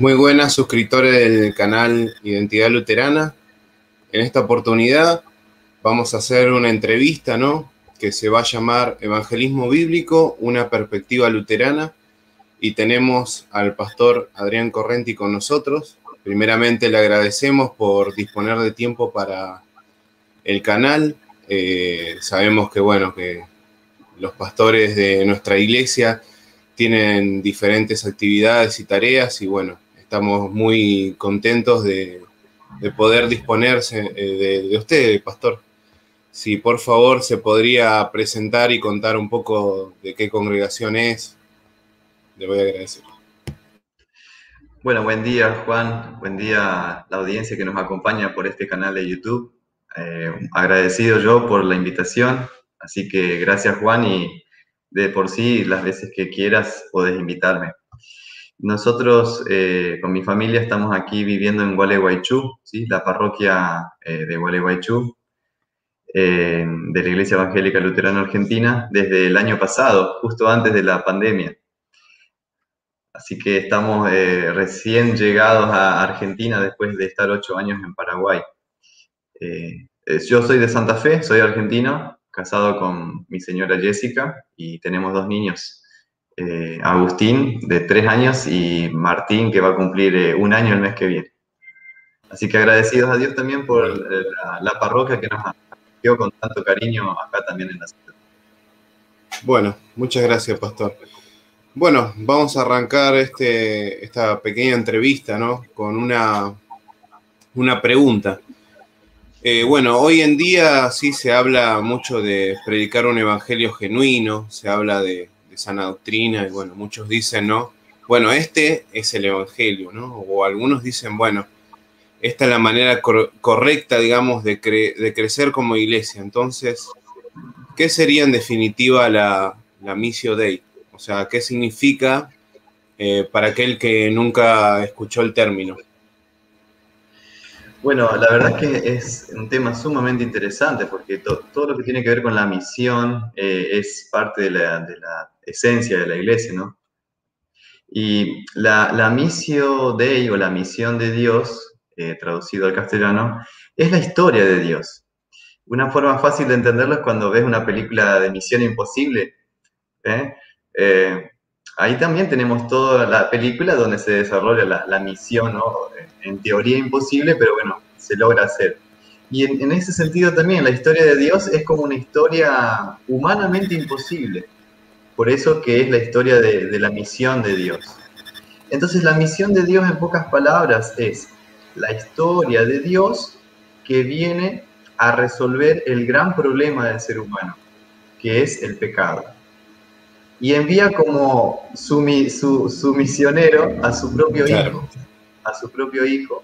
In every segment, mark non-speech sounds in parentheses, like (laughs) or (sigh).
Muy buenas suscriptores del canal Identidad Luterana. En esta oportunidad vamos a hacer una entrevista, ¿no? Que se va a llamar Evangelismo Bíblico, una perspectiva luterana. Y tenemos al pastor Adrián Correnti con nosotros. Primeramente le agradecemos por disponer de tiempo para el canal. Eh, sabemos que, bueno, que los pastores de nuestra iglesia tienen diferentes actividades y tareas y, bueno, estamos muy contentos de, poder disponerse eh, de, usted, pastor. Si por favor se podría presentar y contar un poco de qué congregación es, le voy a agradecer. Bueno, buen día Juan, buen día a la audiencia que nos acompaña por este canal de YouTube. Eh, agradecido yo por la invitación, así que gracias Juan y de por sí las veces que quieras podés invitarme. Nosotros eh, con mi familia estamos aquí viviendo en Gualeguaychú, ¿sí? la parroquia eh, de Gualeguaychú, eh, de la Iglesia Evangélica Luterana Argentina, desde el año pasado, justo antes de la pandemia. Así que estamos recién llegados a Argentina después de estar ocho años en Paraguay. yo soy de Santa Fe, soy argentino, casado con mi señora Jessica y tenemos dos niños. Eh, Agustín, de tres años, y Martín, que va a cumplir eh, un año el mes que viene. Así que agradecidos a Dios también por eh, la, parroquia que nos dio con tanto cariño acá también en la ciudad. Bueno, muchas gracias, Pastor. Bueno, vamos a arrancar este, esta pequeña entrevista, ¿no? Con una, una pregunta. bueno, hoy en día sí se habla mucho de predicar un evangelio genuino, se habla de, sana doctrina, y bueno, muchos dicen, ¿no? Bueno, este es el Evangelio, ¿no? O algunos dicen, bueno, esta es la manera correcta, digamos, de, crecer como iglesia. Entonces, ¿qué sería en definitiva la, la Missio Dei? O sea, ¿qué significa eh, para aquel que nunca escuchó el término? Bueno, la verdad es que es un tema sumamente interesante porque todo lo que tiene que ver con la misión eh, es parte de la, esencia de la iglesia, ¿no? Y la, la misión de o la misión de Dios, eh, traducido al castellano, es la historia de Dios. Una forma fácil de entenderlo es cuando ves una película de Misión Imposible. ¿eh? ahí también tenemos toda la película donde se desarrolla la, la misión, ¿no? en teoría imposible, pero bueno, se logra hacer. Y en, ese sentido también la historia de Dios es como una historia humanamente imposible. Por eso que es la historia de, de la misión de Dios. Entonces la misión de Dios en pocas palabras es la historia de Dios que viene a resolver el gran problema del ser humano, que es el pecado y envía como su, su, misionero a su propio hijo, a su propio hijo,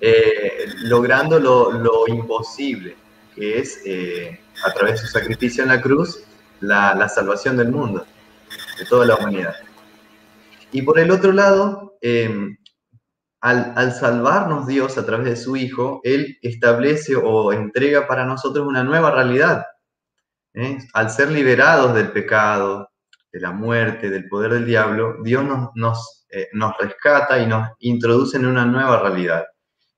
eh, logrando lo, imposible, que es eh, a través de su sacrificio en la cruz, la, salvación del mundo, de toda la humanidad. Y por el otro lado, em, al, al, salvarnos Dios a través de su Hijo, Él establece o entrega para nosotros una nueva realidad, ¿eh? Al ser liberados del pecado, de la muerte, del poder del diablo, Dios nos, nos, eh, nos rescata y nos introduce en una nueva realidad.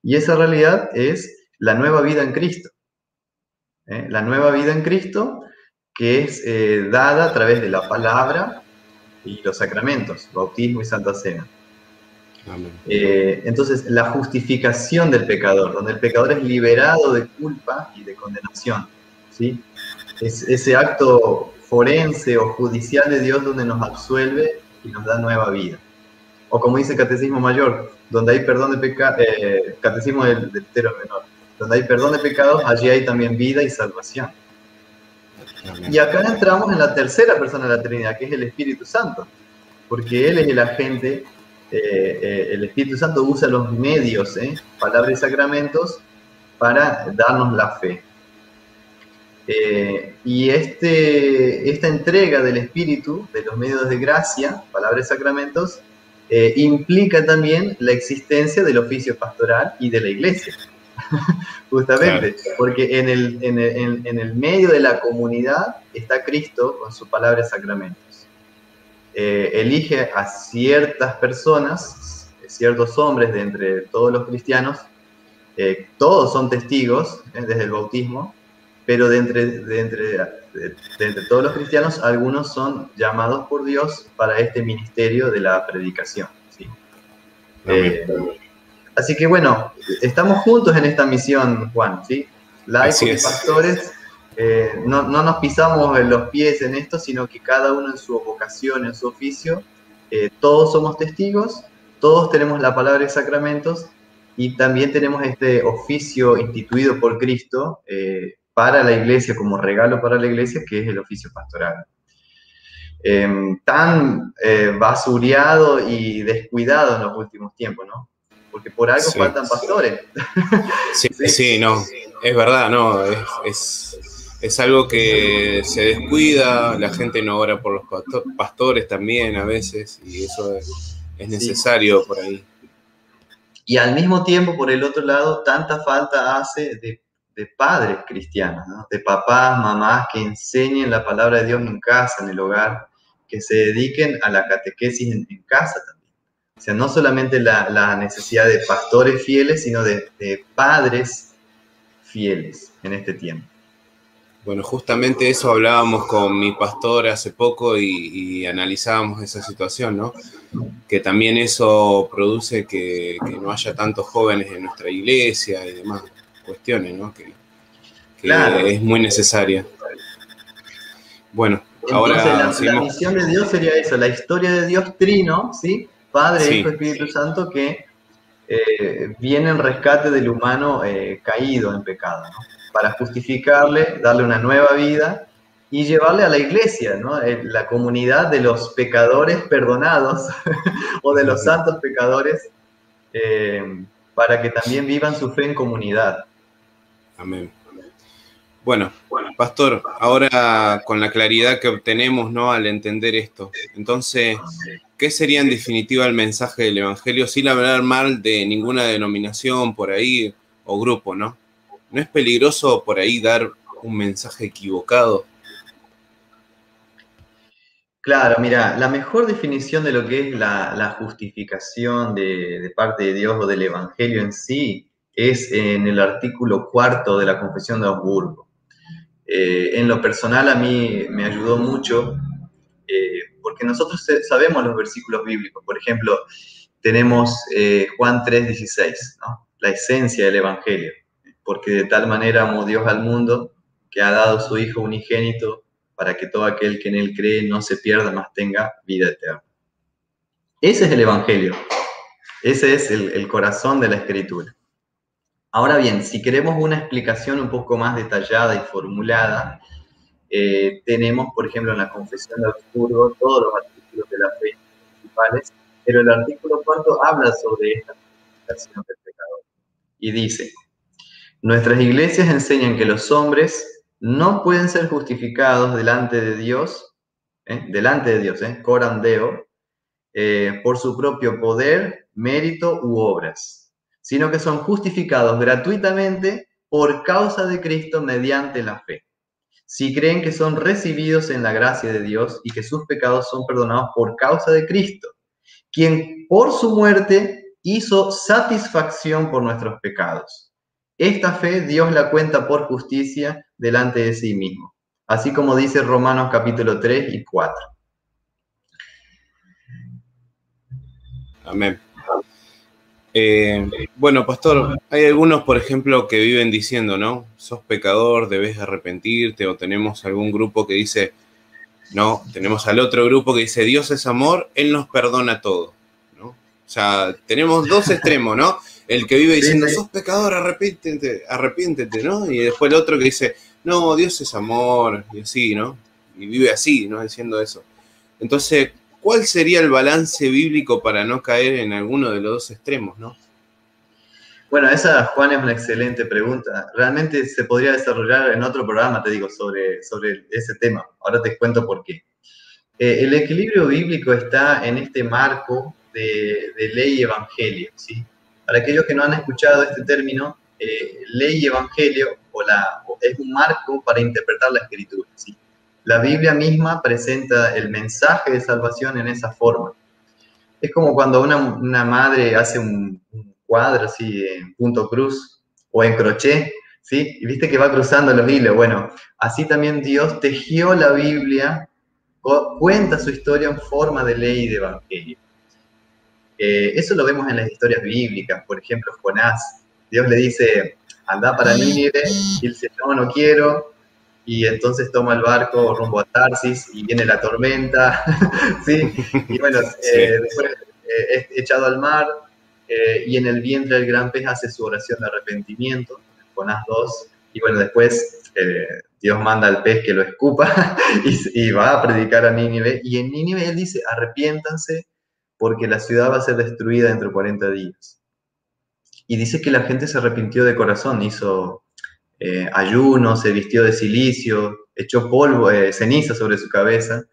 Y esa realidad es la nueva vida en Cristo. ¿eh? La nueva vida en Cristo que es dada a través de la palabra y los sacramentos, bautismo y santa cena. entonces, la justificación del pecador, donde el pecador es liberado de culpa y de condenación. ¿sí? es ese acto forense o judicial de Dios donde nos absuelve y nos da nueva vida. O como dice el Catecismo Mayor, donde hay perdón de pecados, eh, Catecismo del, del Menor, donde hay perdón de pecados, allí hay también vida y salvación. Y acá entramos en la tercera persona de la Trinidad, que es el Espíritu Santo, porque Él es el agente, eh, eh, el Espíritu Santo usa los medios, palabras y sacramentos, para darnos la fe. Eh, y este, esta entrega del Espíritu, de los medios de gracia, palabras y sacramentos, eh, implica también la existencia del oficio pastoral y de la iglesia. (laughs) Justamente, porque en el, en, el, en el, medio de la comunidad está Cristo con su palabra y sacramentos. eh, elige a ciertas personas, ciertos hombres de entre todos los cristianos, eh, todos son testigos eh, desde el bautismo, pero de entre, de, entre, todos los cristianos, algunos son llamados por Dios para este ministerio de la predicación. Así que bueno, estamos juntos en esta misión, Juan, ¿sí? Laicos y pastores eh, no, nos pisamos en los pies en esto, sino que cada uno en su vocación, en su oficio, eh, todos somos testigos, todos tenemos la palabra de sacramentos y también tenemos este oficio instituido por Cristo eh, para la iglesia, como regalo para la iglesia, que es el oficio pastoral. Em, tan basureado y descuidado en los últimos tiempos, ¿no? Porque por algo faltan pastores. Sí, sí, no, es verdad, no, es es algo que se descuida, la gente no ora por los pastores también a veces, y eso es, necesario por ahí. Y al mismo tiempo, por el otro lado, tanta falta hace de, padres cristianos, de papás, mamás que enseñen la palabra de Dios en casa, en el hogar, que se dediquen a la catequesis en, casa también. O sea, no solamente la, necesidad de pastores fieles, sino de padres fieles en este tiempo. Bueno, justamente eso hablábamos con mi pastor hace poco y, analizábamos esa situación, ¿no? Que también eso produce que, no haya tantos jóvenes en nuestra iglesia y demás cuestiones, ¿no? Que, es muy necesaria. Bueno, ahora la, la, misión de Dios sería eso, la historia de Dios trino, ¿sí? Padre, Hijo, Espíritu Santo, que eh, viene en rescate del humano eh, caído en pecado, ¿no? para justificarle, darle una nueva vida y llevarle a la iglesia, ¿no? Eh, la comunidad de los pecadores perdonados (laughs) o de los santos pecadores, eh, para que también vivan su fe en comunidad. Amén. Bueno, pastor, ahora con la claridad que obtenemos ¿no? al entender esto, entonces, ¿qué sería en definitiva el mensaje del Evangelio sin hablar mal de ninguna denominación por ahí o grupo, ¿no? ¿No es peligroso por ahí dar un mensaje equivocado? Claro, mira, la mejor definición de lo que es la, justificación de, parte de Dios o del Evangelio en sí es en el artículo cuarto de la Confesión de Augsburgo. Eh, en lo personal a mí me ayudó mucho eh, porque nosotros sabemos los versículos bíblicos. Por ejemplo, tenemos eh, Juan 3:16, ¿no? la esencia del Evangelio porque de tal manera amó Dios al mundo que ha dado su Hijo unigénito para que todo aquel que en él cree no se pierda, mas tenga vida eterna. Ese es el Evangelio. Ese es el, corazón de la Escritura. Ahora bien, si queremos una explicación un poco más detallada y formulada, eh, tenemos, por ejemplo, en la Confesión de Augsburgo todos los artículos de la fe principales, pero el artículo cuarto habla sobre esta justificación del pecador. Y dice, Nuestras iglesias enseñan que los hombres no pueden ser justificados delante de Dios, ¿eh? delante de Dios, ¿eh? coram deo, eh, por su propio poder, mérito u obras, sino que son justificados gratuitamente por causa de Cristo mediante la fe. Si creen que son recibidos en la gracia de Dios y que sus pecados son perdonados por causa de Cristo, quien por su muerte hizo satisfacción por nuestros pecados esta fe Dios la cuenta por justicia delante de sí mismo, así como dice Romanos capítulo 3 y 4. Amén. Eh, bueno, pastor, hay algunos, por ejemplo, que viven diciendo, ¿no? Sos pecador, debes arrepentirte, o tenemos algún grupo que dice, no, tenemos al otro grupo que dice, Dios es amor, Él nos perdona todo, ¿no? O sea, tenemos dos extremos, ¿no? el que vive diciendo, sos pecador, arrepiéntete, arrepiéntete, ¿no? Y después el otro que dice, no, Dios es amor, y así, ¿no? Y vive así, ¿no? Diciendo eso. Entonces, ¿cuál sería el balance bíblico para no caer en alguno de los dos extremos, ¿no? Bueno, esa, Juan, es una excelente pregunta. Realmente se podría desarrollar en otro programa, te digo, sobre, sobre ese tema. Ahora te cuento por qué. Eh, el equilibrio bíblico está en este marco de, de ley y evangelio, ¿sí? Para aquellos que no han escuchado este término, eh, ley y evangelio o la, es un marco para interpretar la escritura. La Biblia misma presenta el mensaje de salvación en esa forma. Es como cuando una, madre hace un, cuadro así en punto cruz o en crochet, ¿sí? Y viste que va cruzando los hilos. Bueno, así también Dios tejió la Biblia, cuenta su historia en forma de ley y de evangelio. Eh, eso lo vemos en las historias bíblicas, por ejemplo, Jonás. Dios le dice, anda para Nínive, y él dice, no, no quiero, y entonces toma el barco rumbo a Tarsis y viene la tormenta, (laughs) ¿sí? Y bueno, eh, después eh, es echado al mar eh, y en el vientre del gran pez hace su oración de arrepentimiento, Jonás 2, y bueno, después Dios manda al pez que lo escupa (laughs) y, y, va a predicar a Nínive, y en Nínive él dice, arrepiéntanse porque la ciudad va a ser destruida dentro de 40 días. Y dice que la gente se arrepintió de corazón, hizo eh, ayuno, se vistió de silicio, echó polvo, eh, ceniza sobre su cabeza,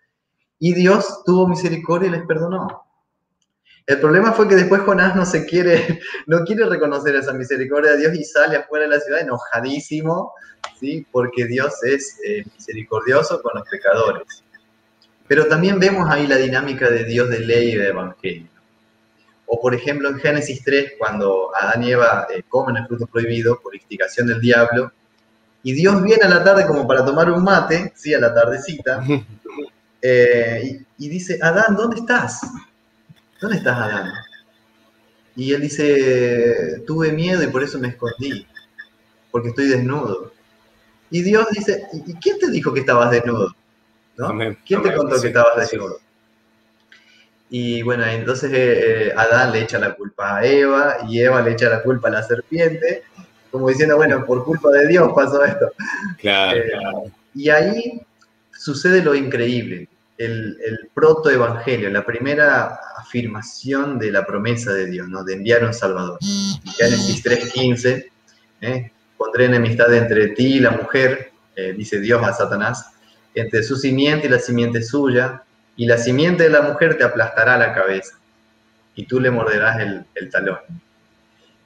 y Dios tuvo misericordia y les perdonó. El problema fue que después Jonás no se quiere, (laughs) no quiere reconocer esa misericordia de Dios y sale afuera de la ciudad enojadísimo, ¿sí? porque Dios es eh, misericordioso con los pecadores. Pero también vemos ahí la dinámica de Dios de ley y de evangelio. O por ejemplo en Génesis 3, cuando Adán y Eva eh, comen el fruto prohibido por instigación del diablo, y Dios viene a la tarde como para tomar un mate, sí, a la tardecita, (laughs) eh, y, dice, Adán, ¿dónde estás? ¿Dónde estás, Adán? Y él dice, tuve miedo y por eso me escondí, porque estoy desnudo. Y Dios dice, ¿y quién te dijo que estabas desnudo? ¿Quién te contó que estabas desnudo? Y bueno, entonces eh, eh, Adán le echa la culpa a Eva y Eva le echa la culpa a la serpiente, como diciendo, bueno, por culpa de Dios pasó esto. (laughs) Claro, eh, Y ahí sucede lo increíble, el, el protoevangelio, la primera afirmación de la promesa de Dios, ¿no? de enviar un Salvador. Génesis 3.15, ¿eh? pondré enemistad entre ti y la mujer, dice Dios a Satanás, entre su simiente y la simiente suya, y la simiente de la mujer te aplastará la cabeza y tú le morderás el, talón.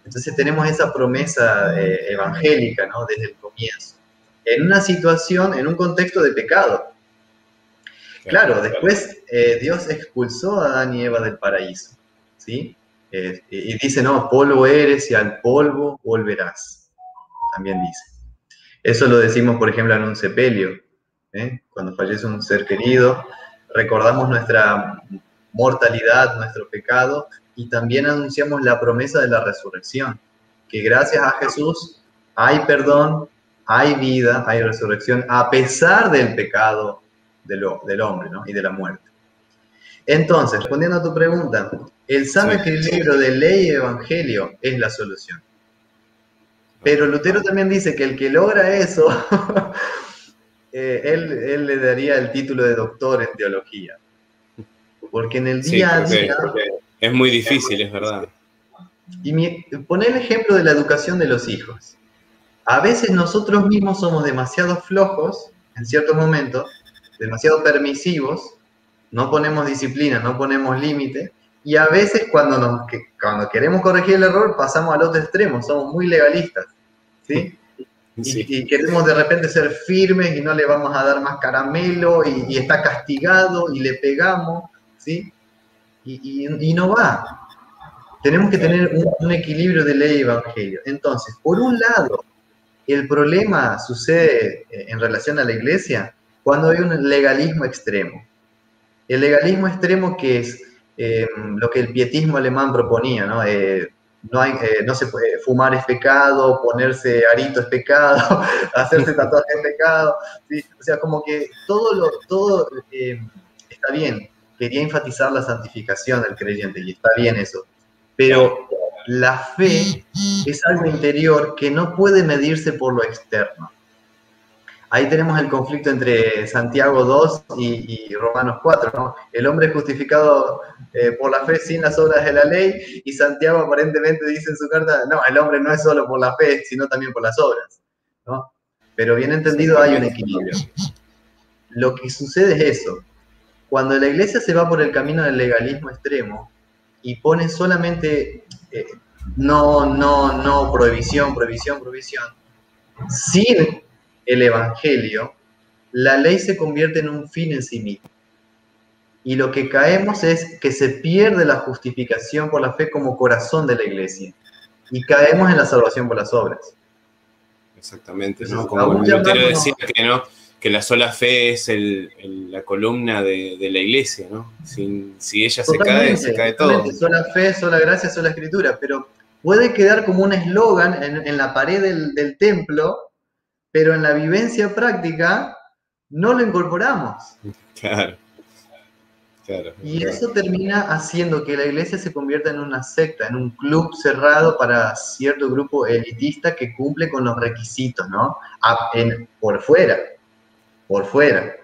Entonces tenemos esa promesa eh, evangélica, ¿no? Desde el comienzo. En una situación, en un contexto de pecado. Claro, después eh, Dios expulsó a Adán y Eva del paraíso, ¿sí? Eh, y dice, no, polvo eres y al polvo volverás, también dice. Eso lo decimos, por ejemplo, en un sepelio, cuando fallece un ser querido, recordamos nuestra mortalidad, nuestro pecado, y también anunciamos la promesa de la resurrección, que gracias a Jesús hay perdón, hay vida, hay resurrección, a pesar del pecado del, del hombre y de la muerte. Entonces, respondiendo a tu pregunta, el sano equilibrio de ley y evangelio es la solución. Pero Lutero también dice que el que logra eso (laughs) Eh, él, le daría el título de doctor en teología. Porque en el día a día... Es muy difícil, es verdad. Y mi, poner el ejemplo de la educación de los hijos. A veces nosotros mismos somos demasiado flojos en ciertos momentos, demasiado permisivos, no ponemos disciplina, no ponemos límite, y a veces cuando, nos, cuando queremos corregir el error pasamos al otro extremo, somos muy legalistas. ¿sí? Y, queremos de repente ser firmes y no le vamos a dar más caramelo y, está castigado y le pegamos, ¿sí? Y, no va. Tenemos que tener un, equilibrio de ley y evangelio. Entonces, por un lado, el problema sucede eh, en relación a la iglesia cuando hay un legalismo extremo. El legalismo extremo que es eh, lo que el pietismo alemán proponía, ¿no? Eh, no, hay, eh, no se puede, fumar es pecado, ponerse arito es pecado, (laughs) hacerse tatuaje es pecado, o sea, como que todo, lo, todo eh, está bien, quería enfatizar la santificación del creyente y está bien eso, pero la fe es algo interior que no puede medirse por lo externo ahí tenemos el conflicto entre Santiago 2 y, Romanos 4, ¿no? El hombre es justificado eh, por la fe sin las obras de la ley y Santiago aparentemente dice en su carta, no, el hombre no es solo por la fe, sino también por las obras, ¿no? Pero bien entendido hay un equilibrio. Lo que sucede es eso. Cuando la iglesia se va por el camino del legalismo extremo y pone solamente eh, no, no, no, prohibición, prohibición, prohibición, sin el Evangelio, la ley se convierte en un fin en sí mismo. Y lo que caemos es que se pierde la justificación por la fe como corazón de la iglesia. Y caemos en la salvación por las obras. Exactamente, ¿no? Como Lutero decía que, ¿no? que la sola fe es la columna de, la iglesia, ¿no? si ella se cae, se cae todo. Sola fe, sola gracia, sola escritura, pero puede quedar como un eslogan en, la pared del, templo, pero en la vivencia práctica no lo incorporamos. Claro. y eso termina haciendo que la iglesia se convierta en una secta, en un club cerrado para cierto grupo elitista que cumple con los requisitos, ¿no? por fuera, por fuera.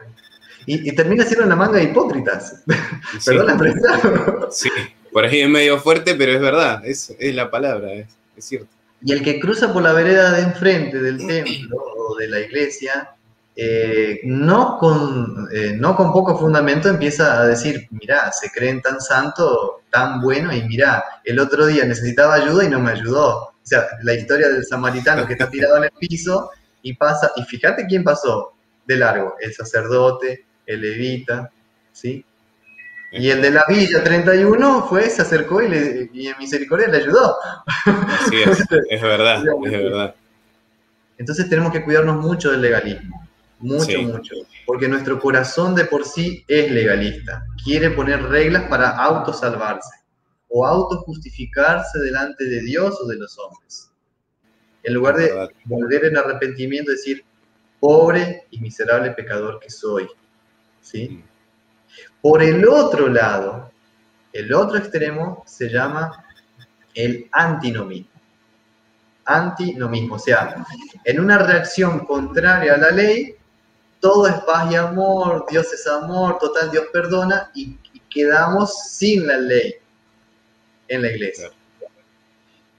Y, termina siendo una manga de hipócritas. (laughs) Perdón la expresión. Sí, por ahí es medio fuerte, pero es verdad, es, es la palabra, es, cierto. Y el que cruza por la vereda de enfrente del templo o de la iglesia, eh, no, con, eh, no con poco fundamento empieza a decir, mira, se creen tan santo, tan bueno, y mira, el otro día necesitaba ayuda y no me ayudó. O sea, la historia del samaritano que está tirado en el piso y pasa, y fíjate quién pasó de largo, el sacerdote, el levita, ¿sí? Y el de la Villa 31 fue, se acercó y, le, y en misericordia le ayudó. Sí, es, es verdad, es verdad. Entonces tenemos que cuidarnos mucho del legalismo, mucho, mucho, porque nuestro corazón de por sí es legalista, quiere poner reglas para autosalvarse o autojustificarse delante de Dios o de los hombres. En lugar de volver en arrepentimiento decir, pobre y miserable pecador que soy, ¿sí? Mm. Por el otro lado, el otro extremo se llama el antinomismo. Antinomismo, o sea, en una reacción contraria a la ley, todo es paz y amor, Dios es amor, total Dios perdona y, quedamos sin la ley en la iglesia.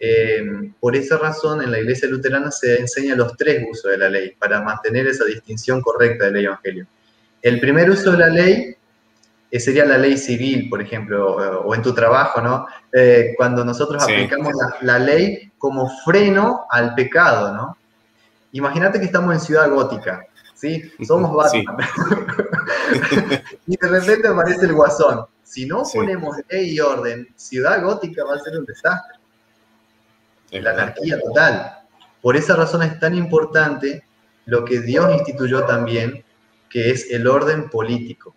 Eh, por esa razón, en la iglesia luterana se enseña los tres usos de la ley para mantener esa distinción correcta del evangelio. El primer uso de la ley sería la ley civil, por ejemplo, o en tu trabajo, ¿no? Eh, cuando nosotros aplicamos la, ley como freno al pecado, ¿no? Imagínate que estamos en Ciudad Gótica, ¿sí? Somos Batman. (laughs) y de repente aparece el guasón. Si no ponemos ley y orden, Ciudad Gótica va a ser un desastre. la anarquía total. Por esa razón es tan importante lo que Dios instituyó también, que es el orden político.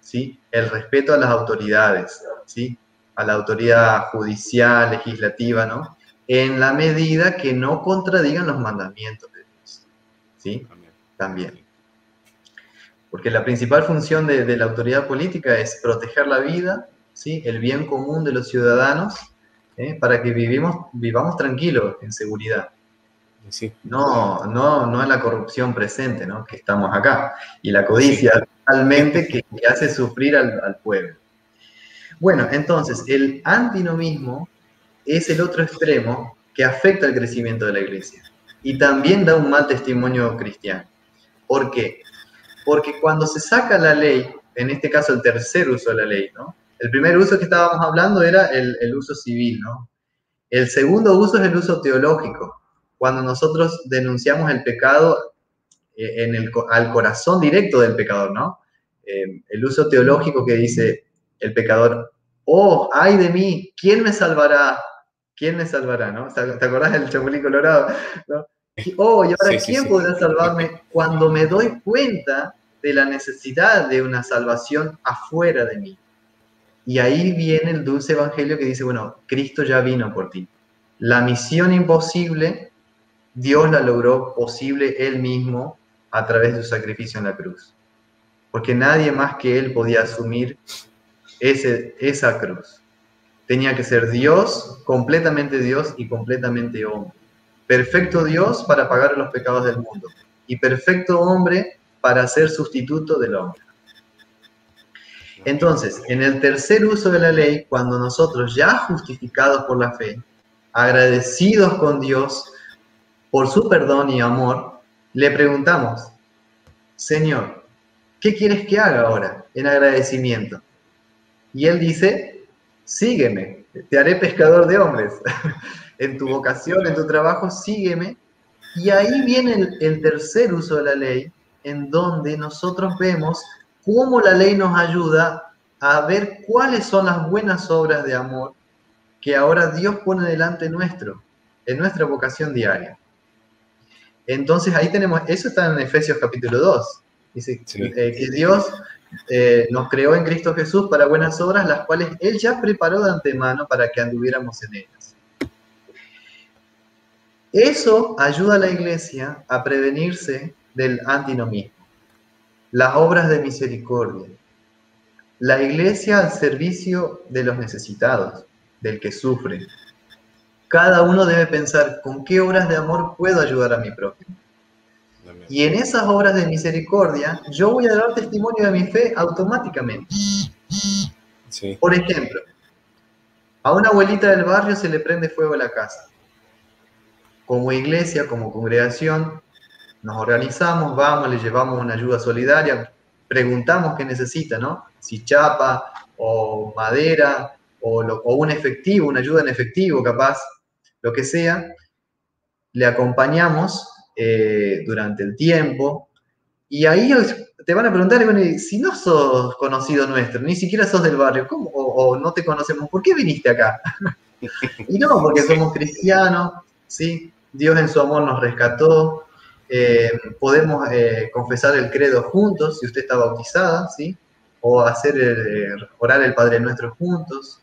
¿Sí? el respeto a las autoridades, ¿sí? a la autoridad judicial, legislativa, ¿no? en la medida que no contradigan los mandamientos de Dios. ¿sí? También. Porque la principal función de, la autoridad política es proteger la vida, ¿sí? el bien común de los ciudadanos, ¿eh? para que vivimos, vivamos tranquilos, en seguridad. Sí. No, no, no es la corrupción presente, ¿no? Que estamos acá. Y la codicia realmente que, hace sufrir al, pueblo. Bueno, entonces, el antinomismo es el otro extremo que afecta el crecimiento de la iglesia y también da un mal testimonio cristiano. ¿Por qué? Porque cuando se saca la ley, en este caso el tercer uso de la ley, ¿no? El primer uso que estábamos hablando era el, el uso civil, ¿no? El segundo uso es el uso teológico, cuando nosotros denunciamos el pecado en el, al corazón directo del pecador, ¿no? Eh, el uso teológico que dice el pecador, oh, ay de mí, ¿quién me salvará? ¿Quién me salvará? ¿no? ¿Te acordás del chapulín colorado? Oh, y ahora, ¿quién podrá salvarme cuando me doy cuenta de la necesidad de una salvación afuera de mí? Y ahí viene el dulce evangelio que dice, bueno, Cristo ya vino por ti. La misión imposible Dios la logró posible Él mismo a través de su sacrificio en la cruz. Porque nadie más que Él podía asumir ese, esa cruz. Tenía que ser Dios, completamente Dios y completamente hombre. Perfecto Dios para pagar los pecados del mundo y perfecto hombre para ser sustituto del hombre. Entonces, en el tercer uso de la ley, cuando nosotros ya justificados por la fe, agradecidos con Dios, por su perdón y amor, le preguntamos, Señor, ¿qué quieres que haga ahora en agradecimiento? Y él dice, sígueme, te haré pescador de hombres. (laughs) en tu vocación, en tu trabajo, sígueme. Y ahí viene el, tercer uso de la ley, en donde nosotros vemos cómo la ley nos ayuda a ver cuáles son las buenas obras de amor que ahora Dios pone delante nuestro, en nuestra vocación diaria. Entonces ahí tenemos, eso está en Efesios capítulo 2. Dice eh, que Dios eh, nos creó en Cristo Jesús para buenas obras, las cuales Él ya preparó de antemano para que anduviéramos en ellas. Eso ayuda a la iglesia a prevenirse del antinomismo. Las obras de misericordia. La iglesia al servicio de los necesitados, del que sufre. Cada uno debe pensar con qué obras de amor puedo ayudar a mi prójimo. Y en esas obras de misericordia, yo voy a dar testimonio de mi fe automáticamente. Por ejemplo, a una abuelita del barrio se le prende fuego a la casa. Como iglesia, como congregación, nos organizamos, vamos, le llevamos una ayuda solidaria, preguntamos qué necesita, ¿no? Si chapa o madera o, o un efectivo, una ayuda en efectivo capaz, lo que sea, le acompañamos eh, durante el tiempo. Y ahí te van a preguntar, si no sos conocido nuestro, ni siquiera sos del barrio, ¿cómo? O, no te conocemos, ¿por qué viniste acá? (laughs) y no, porque somos cristianos, ¿sí? Dios en su amor nos rescató, eh, podemos eh, confesar el credo juntos, si usted está bautizada, ¿sí? O hacer orar el Padre Nuestro juntos,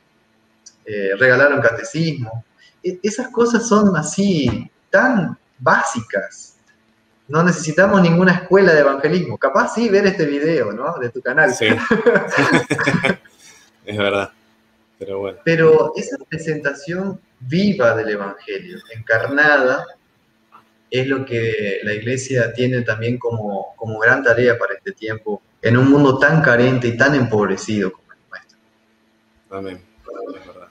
regalar un catecismo. E, esas cosas son así, tan básicas. No necesitamos ninguna escuela de evangelismo. Capaz sí ver este video, ¿no? De tu canal. Sí. (laughs) es verdad. Pero bueno. Pero esa presentación viva del evangelio, encarnada, es lo que la iglesia tiene también como, como gran tarea para este tiempo, en un mundo tan carente y tan empobrecido como el nuestro. Amén. Es verdad.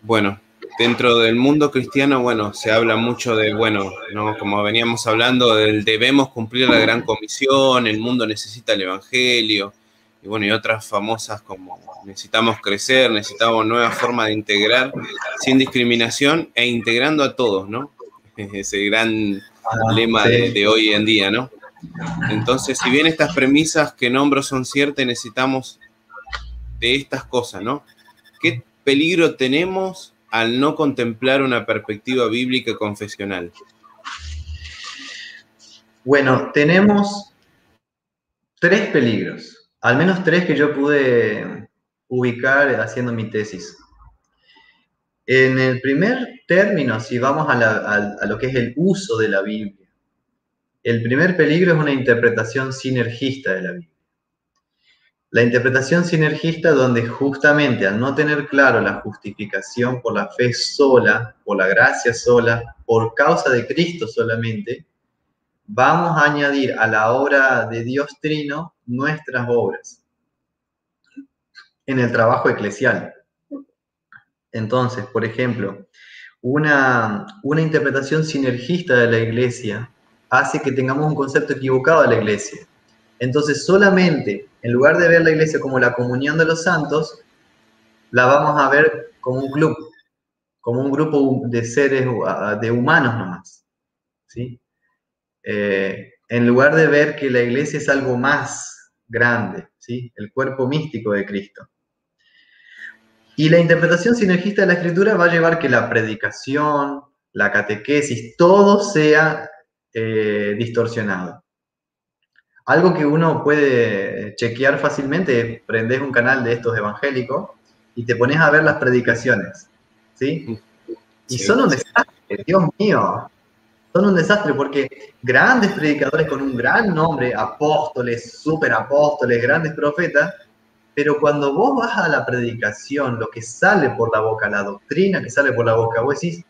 Bueno, dentro del mundo cristiano, bueno, se habla mucho de, bueno, ¿no? como veníamos hablando, del debemos cumplir la gran comisión, el mundo necesita el Evangelio, y bueno, y otras famosas como necesitamos crecer, necesitamos nuevas formas de integrar sin discriminación e integrando a todos, ¿no? Ese gran lema de, de hoy en día, ¿no? Entonces, si bien estas premisas que nombro son ciertas, necesitamos de estas cosas, ¿no? ¿Qué peligro tenemos al no contemplar una perspectiva bíblica confesional? Bueno, tenemos tres peligros, al menos tres que yo pude ubicar haciendo mi tesis. En el primer término, si vamos a, a, lo que es el uso de la Biblia, el primer peligro es una interpretación sinergista de la Biblia. La interpretación sinergista donde justamente al no tener claro la justificación por la fe sola, por la gracia sola, por causa de Cristo solamente, vamos a añadir a la obra de Dios Trino nuestras obras en el trabajo eclesial. Entonces, por ejemplo, una, una interpretación sinergista de la iglesia hace que tengamos un concepto equivocado de la iglesia. Entonces, solamente en lugar de ver la iglesia como la comunión de los santos, la vamos a ver como un club, como un grupo de seres, de humanos nomás. ¿sí? Eh, en lugar de ver que la iglesia es algo más grande, ¿sí? el cuerpo místico de Cristo. Y la interpretación sinergista de la escritura va a llevar que la predicación, la catequesis, todo sea eh, distorsionado. Algo que uno puede chequear fácilmente, prendes un canal de estos evangélicos y te pones a ver las predicaciones, ¿sí? Y son un desastre, Dios mío. Son un desastre porque grandes predicadores con un gran nombre, apóstoles, superapóstoles, grandes profetas, pero cuando vos vas a la predicación, lo que sale por la boca, la doctrina que sale por la boca, vos decís,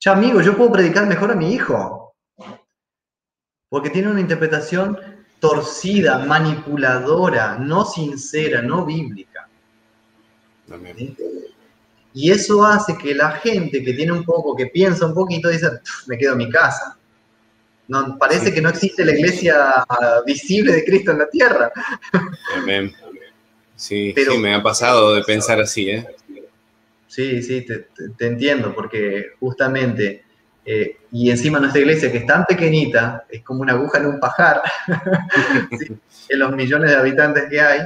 ya amigo, yo puedo predicar mejor a mi hijo. Porque tiene una interpretación torcida, manipuladora, no sincera, no bíblica. Y eso hace que la gente que tiene un poco, que piensa un poquito, dice, me quedo en mi casa. No, parece que no existe la iglesia visible de Cristo en la tierra. Amén. Sí, Pero, sí, me ha pasado de pensar así, ¿eh? Sí, sí, te, entiendo, porque justamente Eh, y encima nuestra iglesia, que es tan pequeñita, es como una aguja en un pajar, (laughs) en los millones de habitantes que hay,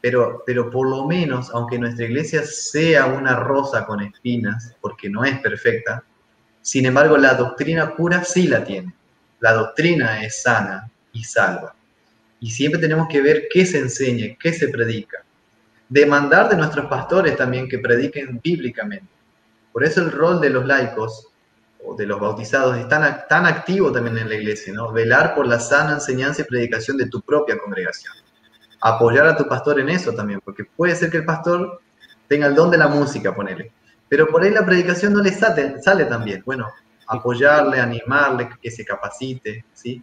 pero, pero por lo menos, aunque nuestra iglesia sea una rosa con espinas, porque no es perfecta, sin embargo la doctrina pura sí la tiene. La doctrina es sana y salva. Y siempre tenemos que ver qué se enseña, qué se predica. Demandar de nuestros pastores también que prediquen bíblicamente. Por eso el rol de los laicos o de los bautizados es tan, tan activo también en la iglesia, ¿no? Velar por la sana enseñanza y predicación de tu propia congregación. Apoyar a tu pastor en eso también, porque puede ser que el pastor tenga el don de la música, ponele, pero por ahí la predicación no le sale, sale tan bien. Bueno, apoyarle, animarle, que se capacite, ¿sí?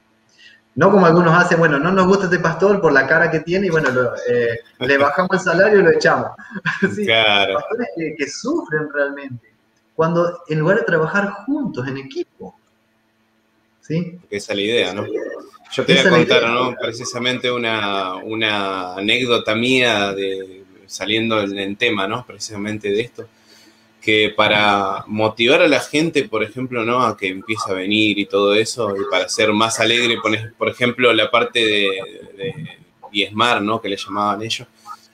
No como algunos hacen, bueno, no nos gusta este pastor por la cara que tiene y bueno, eh, le bajamos el salario y lo echamos. (laughs) ¿Sí? Claro. Pastores que, que, sufren realmente cuando en lugar de trabajar juntos, en equipo. ¿Sí? Esa es la idea, ¿no? Yo te voy a contar, ¿no? Precisamente una, una, anécdota mía de saliendo en tema, ¿no? Precisamente de esto, que para motivar a la gente, por ejemplo, ¿no? A que empiece a venir y todo eso, y para ser más alegre, por ejemplo, la parte de, diezmar, ¿no? Que le llamaban ellos,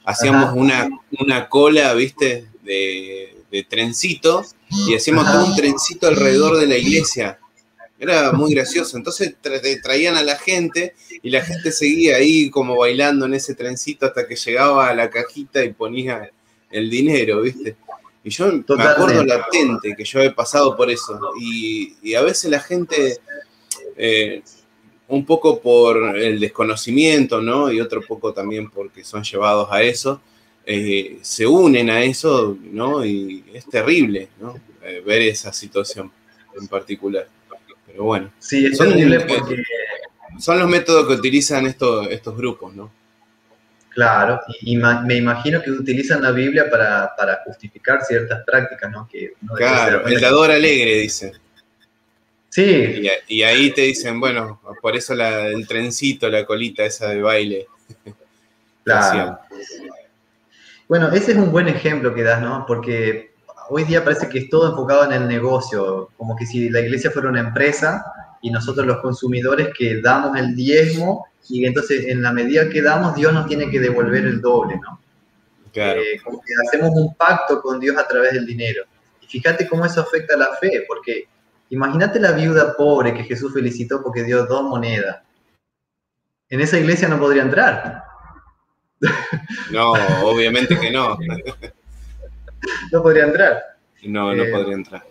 hacíamos una, una cola, ¿viste? De, de trencito y hacíamos todo un trencito alrededor de la iglesia. Era muy gracioso. Entonces traían a la gente y la gente seguía ahí como bailando en ese trencito hasta que llegaba a la cajita y ponía el dinero, ¿viste? Y yo me acuerdo latente que yo he pasado por eso. Y, a veces la gente, eh, un poco por el desconocimiento, ¿no? Y otro poco también porque son llevados a eso, eh, se unen a eso, ¿no? Y es terrible, ¿no? Eh, ver esa situación en particular. Pero bueno. Sí, es son, terrible porque... Son los métodos que utilizan estos, estos grupos, ¿no? Claro, y, me imagino que utilizan la Biblia para, justificar ciertas prácticas, ¿no? Que claro, el dador alegre, dice. Sí. Y, ahí te dicen, bueno, por eso el trencito, la colita esa de baile. Claro. Bueno, ese es un buen ejemplo que das, ¿no? Porque hoy día parece que es todo enfocado en el negocio, como que si la iglesia fuera una empresa y nosotros los consumidores que damos el diezmo y entonces en la medida que damos Dios nos tiene que devolver el doble, ¿no? Claro. Eh, como que hacemos un pacto con Dios a través del dinero. Y fíjate cómo eso afecta a la fe, porque imagínate la viuda pobre que Jesús felicitó porque dio dos monedas. En esa iglesia no podría entrar. No, obviamente que no. No podría entrar. No, no eh, podría entrar.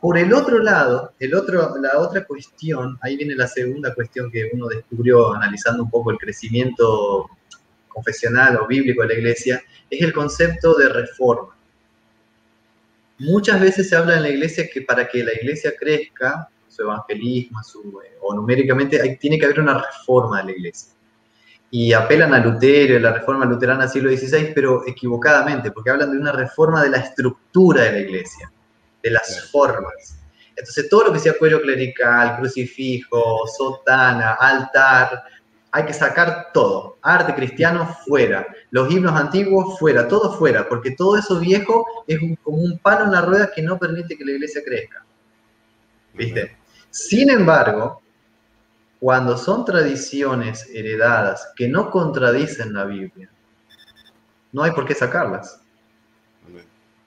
Por el otro lado, el otro, la otra cuestión, ahí viene la segunda cuestión que uno descubrió analizando un poco el crecimiento confesional o bíblico de la iglesia, es el concepto de reforma. Muchas veces se habla en la iglesia que para que la iglesia crezca, su evangelismo, su, eh, o numéricamente, tiene que haber una reforma de la iglesia y apelan a Lutero y la reforma luterana del siglo XVI, pero equivocadamente, porque hablan de una reforma de la estructura de la iglesia, de las formas. Entonces, todo lo que sea cuello clerical, crucifijo, sotana, altar, hay que sacar todo. Arte cristiano fuera, los himnos antiguos fuera, todo fuera, porque todo eso viejo es como un palo en la rueda que no permite que la iglesia crezca. ¿Viste? Sin embargo, cuando son tradiciones heredadas que no contradicen la Biblia, no hay por qué sacarlas.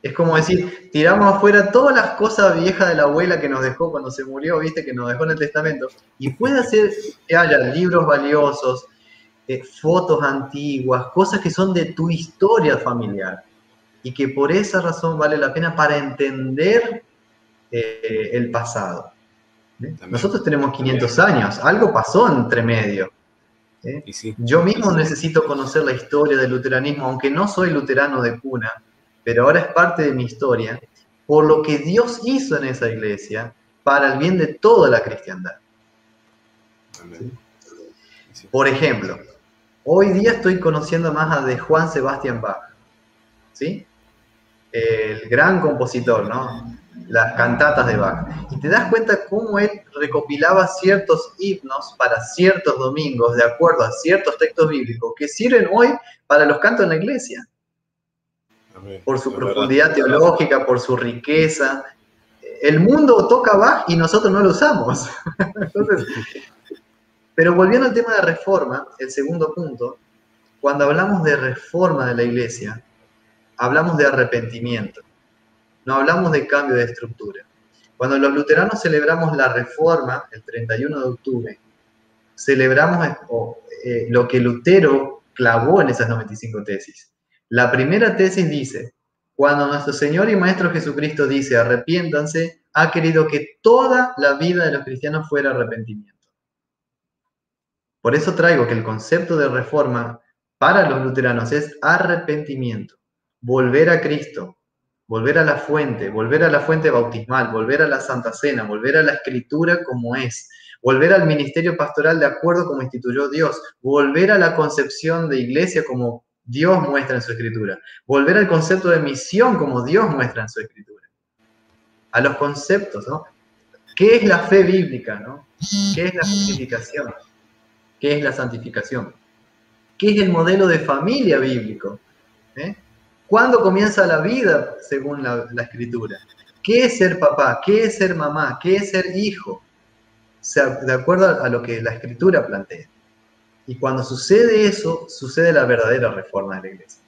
Es como decir, tiramos afuera todas las cosas viejas de la abuela que nos dejó cuando se murió, viste, que nos dejó en el testamento. Y puede ser que haya libros valiosos, eh, fotos antiguas, cosas que son de tu historia familiar. Y que por esa razón vale la pena para entender eh, el pasado. Nosotros tenemos 500 años, algo pasó entre medio. Yo mismo necesito conocer la historia del luteranismo, aunque no soy luterano de cuna, pero ahora es parte de mi historia, por lo que Dios hizo en esa iglesia para el bien de toda la cristiandad. Por ejemplo, hoy día estoy conociendo más a de Juan Sebastián Bach, ¿sí? el gran compositor, ¿no? Las cantatas de Bach. Y te das cuenta cómo él recopilaba ciertos himnos para ciertos domingos, de acuerdo a ciertos textos bíblicos, que sirven hoy para los cantos en la iglesia. Por su profundidad teológica, por su riqueza. El mundo toca Bach y nosotros no lo usamos. (laughs) Entonces, pero volviendo al tema de reforma, el segundo punto, cuando hablamos de reforma de la iglesia, hablamos de arrepentimiento, no hablamos de cambio de estructura. Cuando los luteranos celebramos la reforma el 31 de octubre, celebramos eh, lo que Lutero clavó en esas 95 tesis. La primera tesis dice, cuando nuestro Señor y Maestro Jesucristo dice arrepiéntanse, ha querido que toda la vida de los cristianos fuera arrepentimiento. Por eso traigo que el concepto de reforma para los luteranos es arrepentimiento, volver a Cristo, volver a la fuente, volver a la fuente bautismal, volver a la Santa Cena, volver a la Escritura como es, volver al ministerio pastoral de acuerdo como instituyó Dios, volver a la concepción de iglesia como Dios muestra en su Escritura, volver al concepto de misión como Dios muestra en su Escritura, a los conceptos, ¿no? ¿Qué es la fe bíblica, no? ¿Qué es la justificación? ¿Qué es la santificación? ¿Qué es el modelo de familia bíblico? ¿Eh? ¿Cuándo comienza la vida según la, escritura? ¿Qué es ser papá? ¿Qué es ser mamá? ¿Qué es ser hijo? de acuerdo a lo que la escritura plantea. Y cuando sucede eso, sucede la verdadera reforma de la iglesia.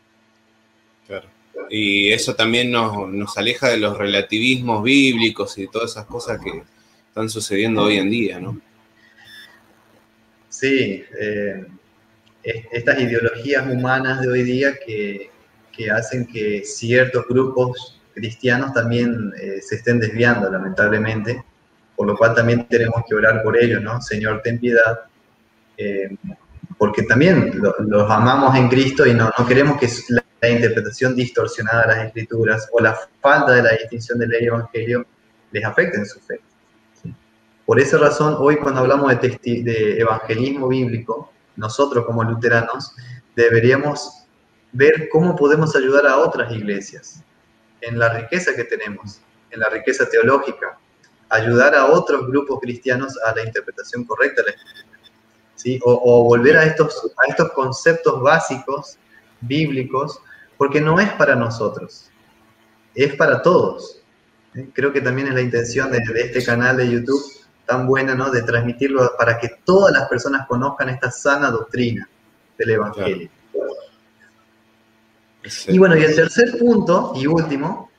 Claro. Y eso también nos, aleja de los relativismos bíblicos y todas esas cosas que están sucediendo hoy en día, ¿no? Sí, eh, estas ideologías humanas de hoy día que, que hacen que ciertos grupos cristianos también eh, se estén desviando, lamentablemente, por lo cual también tenemos que orar por ellos, ¿no? Señor, ten piedad, eh, porque también los amamos en Cristo y no, queremos que la, interpretación distorsionada de las escrituras o la falta de la distinción del evangelio les afecte en su fe. Por esa razón, hoy cuando hablamos de, de evangelismo bíblico, nosotros como luteranos deberíamos ver cómo podemos ayudar a otras iglesias en la riqueza que tenemos, en la riqueza teológica, ayudar a otros grupos cristianos a la interpretación correcta de la escritura, ¿sí? o, volver a estos, a estos conceptos básicos bíblicos, porque no es para nosotros, es para todos. Creo que también es la intención de, este canal de YouTube tan buena, ¿no? De transmitirlo para que todas las personas conozcan esta sana doctrina del Evangelio. Y bueno, y el tercer punto y último,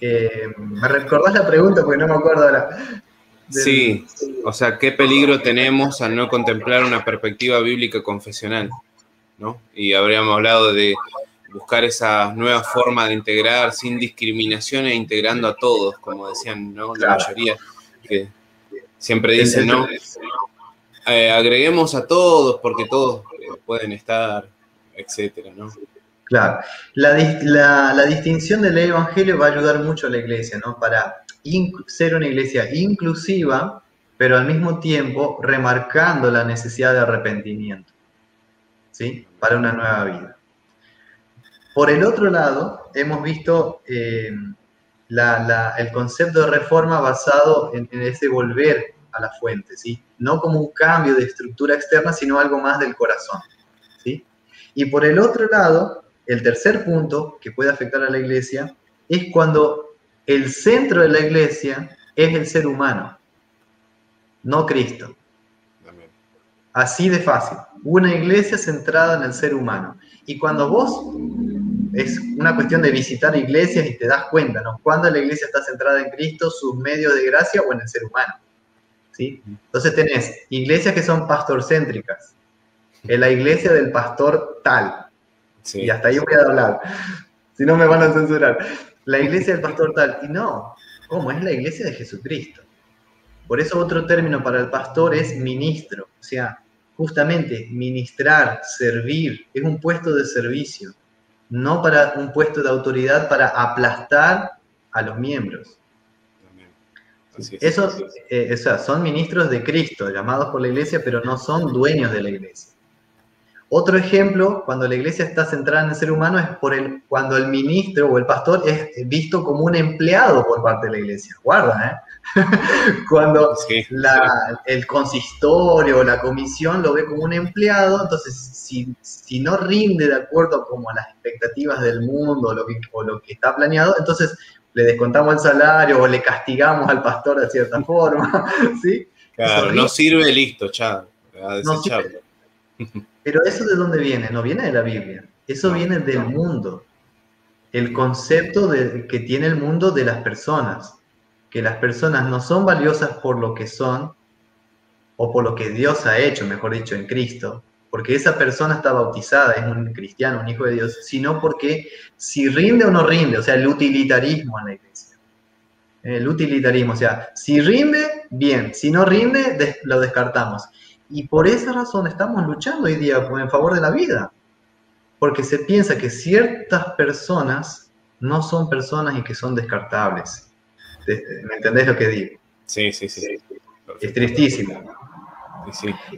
me recordás la pregunta porque no me acuerdo ahora. Sí, o sea, ¿qué peligro tenemos al no contemplar una perspectiva bíblica confesional? ¿no? Y habríamos hablado de buscar esa nueva forma de integrar sin discriminación e integrando a todos, como decían ¿no? la mayoría, que siempre dicen, ¿no? Eh, agreguemos a todos porque todos pueden estar, etcétera, ¿no? Claro. La, distinción del evangelio va a ayudar mucho a la iglesia, ¿no? Para ser una iglesia inclusiva, pero al mismo tiempo remarcando la necesidad de arrepentimiento, ¿sí? Para una nueva vida. Por el otro lado, hemos visto eh, el concepto de reforma basado en, en, ese volver a la fuente, ¿sí? No como un cambio de estructura externa, sino algo más del corazón, ¿sí? Y por el otro lado, el tercer punto que puede afectar a la iglesia es cuando el centro de la iglesia es el ser humano, no Cristo. Así de fácil. Una iglesia centrada en el ser humano. Y cuando vos, es una cuestión de visitar iglesias y te das cuenta, ¿no? Cuando la iglesia está centrada en Cristo, sus medios de gracia o en el ser humano. ¿sí? Entonces tenés iglesias que son pastorcéntricas. En la iglesia del pastor tal, y hasta ahí voy a hablar. Si no me van a censurar. La iglesia del pastor tal. Y no, ¿cómo? Es la iglesia de Jesucristo. Por eso otro término para el pastor es ministro. O sea, justamente ministrar, servir, es un puesto de servicio, no para un puesto de autoridad para aplastar a los miembros. Esos eh, o sea, son ministros de Cristo, llamados por la iglesia, pero no son dueños de la iglesia. Otro ejemplo, cuando la iglesia está centrada en el ser humano, es por el, cuando el ministro o el pastor es visto como un empleado por parte de la iglesia. Guarda, ¿eh? (laughs) cuando el consistorio o la comisión lo ve como un empleado, entonces si, si no rinde de acuerdo como a las expectativas del mundo o lo, que, o lo que está planeado, entonces le descontamos el salario o le castigamos al pastor de cierta (laughs) forma, ¿sí? Claro, no sirve, listo, chao, (laughs) Pero eso de dónde viene? No viene de la Biblia, eso viene del mundo, el concepto de, que tiene el mundo de las personas, que las personas no son valiosas por lo que son o por lo que Dios ha hecho, mejor dicho, en Cristo, porque esa persona está bautizada, es un cristiano, un hijo de Dios, sino porque si rinde o no rinde, o sea, el utilitarismo en la iglesia. El utilitarismo, o sea, si rinde, bien, si no rinde, lo descartamos. Y por esa razón estamos luchando hoy día en favor de la vida, porque se piensa que ciertas personas no son personas y que son descartables. ¿Me entendés lo que digo? Sí, sí, sí. Es tristísimo.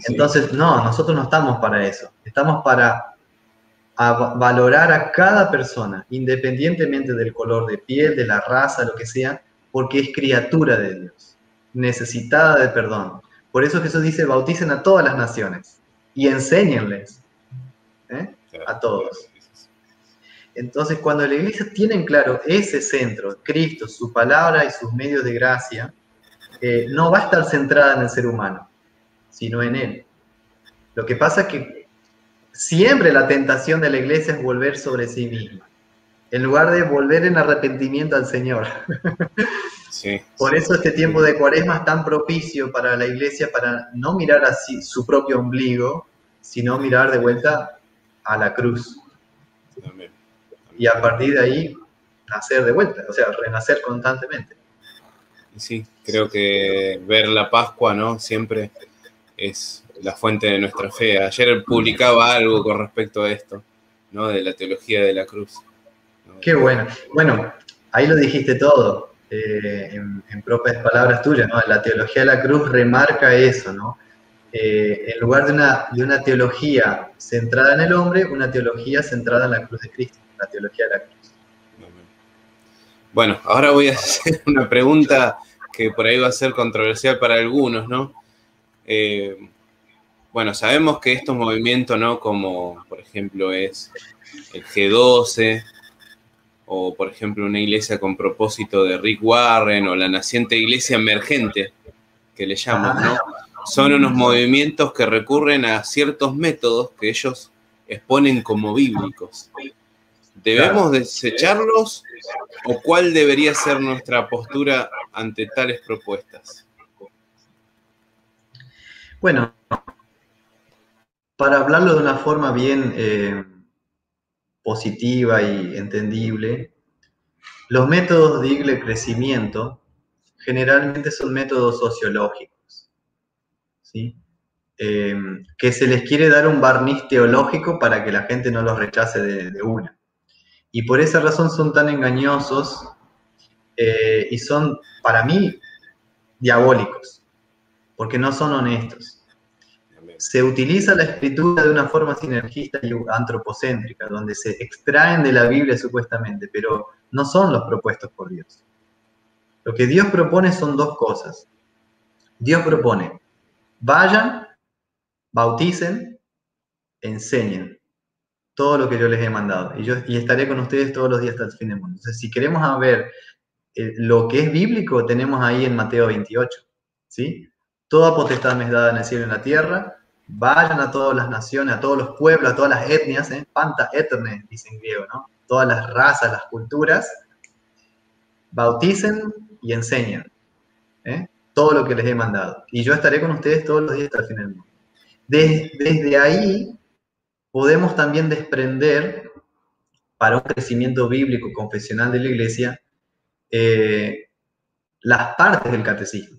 Entonces, no, nosotros no estamos para eso. Estamos para valorar a cada persona, independientemente del color de piel, de la raza, lo que sea, porque es criatura de Dios, necesitada de perdón. Por eso Jesús dice, bauticen a todas las naciones y enséñenles ¿eh? a todos. Entonces, cuando la iglesia tiene en claro ese centro, Cristo, su palabra y sus medios de gracia, eh, no va a estar centrada en el ser humano, sino en Él. Lo que pasa es que siempre la tentación de la iglesia es volver sobre sí misma, en lugar de volver en arrepentimiento al Señor. (laughs) Por eso este tiempo de cuaresma es tan propicio para la iglesia, para no mirar así su propio ombligo, sino mirar de vuelta a la cruz. Y a partir de ahí, nacer de vuelta, o sea, renacer constantemente. Sí, creo que ver la Pascua, ¿no? Siempre es la fuente de nuestra fe. Ayer publicaba algo con respecto a esto, ¿no? De la teología de la cruz. Qué bueno. Bueno, ahí lo dijiste todo, eh, en, propias palabras tuyas. La teología de la cruz remarca eso, ¿no? Eh, en lugar de una, de una teología centrada en el hombre, una teología centrada en la cruz de Cristo, la teología de la cruz. Bueno, ahora voy a (laughs) hacer una pregunta que por ahí va a ser controversial para algunos, ¿no? Eh, bueno, sabemos que estos movimientos, ¿no? Como por ejemplo es el G12, o por ejemplo una iglesia con propósito de Rick Warren, o la naciente iglesia emergente, que le llaman, ¿no? Son unos movimientos que recurren a ciertos métodos que ellos exponen como bíblicos. ¿Debemos desecharlos o cuál debería ser nuestra postura ante tales propuestas? Bueno, para hablarlo de una forma bien eh, positiva y entendible, los métodos de crecimiento generalmente son métodos sociológicos, ¿sí? Eh, que se les quiere dar un barniz teológico para que la gente no los rechace de, una. Y por esa razón son tan engañosos eh, y son, para mí, diabólicos porque no son honestos. Se utiliza la escritura de una forma sinergista y antropocéntrica, donde se extraen de la Biblia supuestamente, pero no son los propuestos por Dios. Lo que Dios propone son dos cosas. Dios propone, vayan, bauticen, enseñen todo lo que yo les he mandado. Y yo y estaré con ustedes todos los días hasta el fin del mundo. Si queremos ver eh, lo que es bíblico, tenemos ahí en Mateo 28. ¿sí? Toda potestad me es dada en el cielo y en la tierra. Vayan a todas las naciones, a todos los pueblos, a todas las etnias, ¿eh? panta eterne, dice en griego, ¿no? Todas las razas, las culturas. Bauticen y enseñen ¿eh? todo lo que les he mandado. Y yo estaré con ustedes todos los días hasta el fin del mundo. Desde, ahí podemos también desprender para un crecimiento bíblico confesional de la iglesia eh, las partes del catecismo.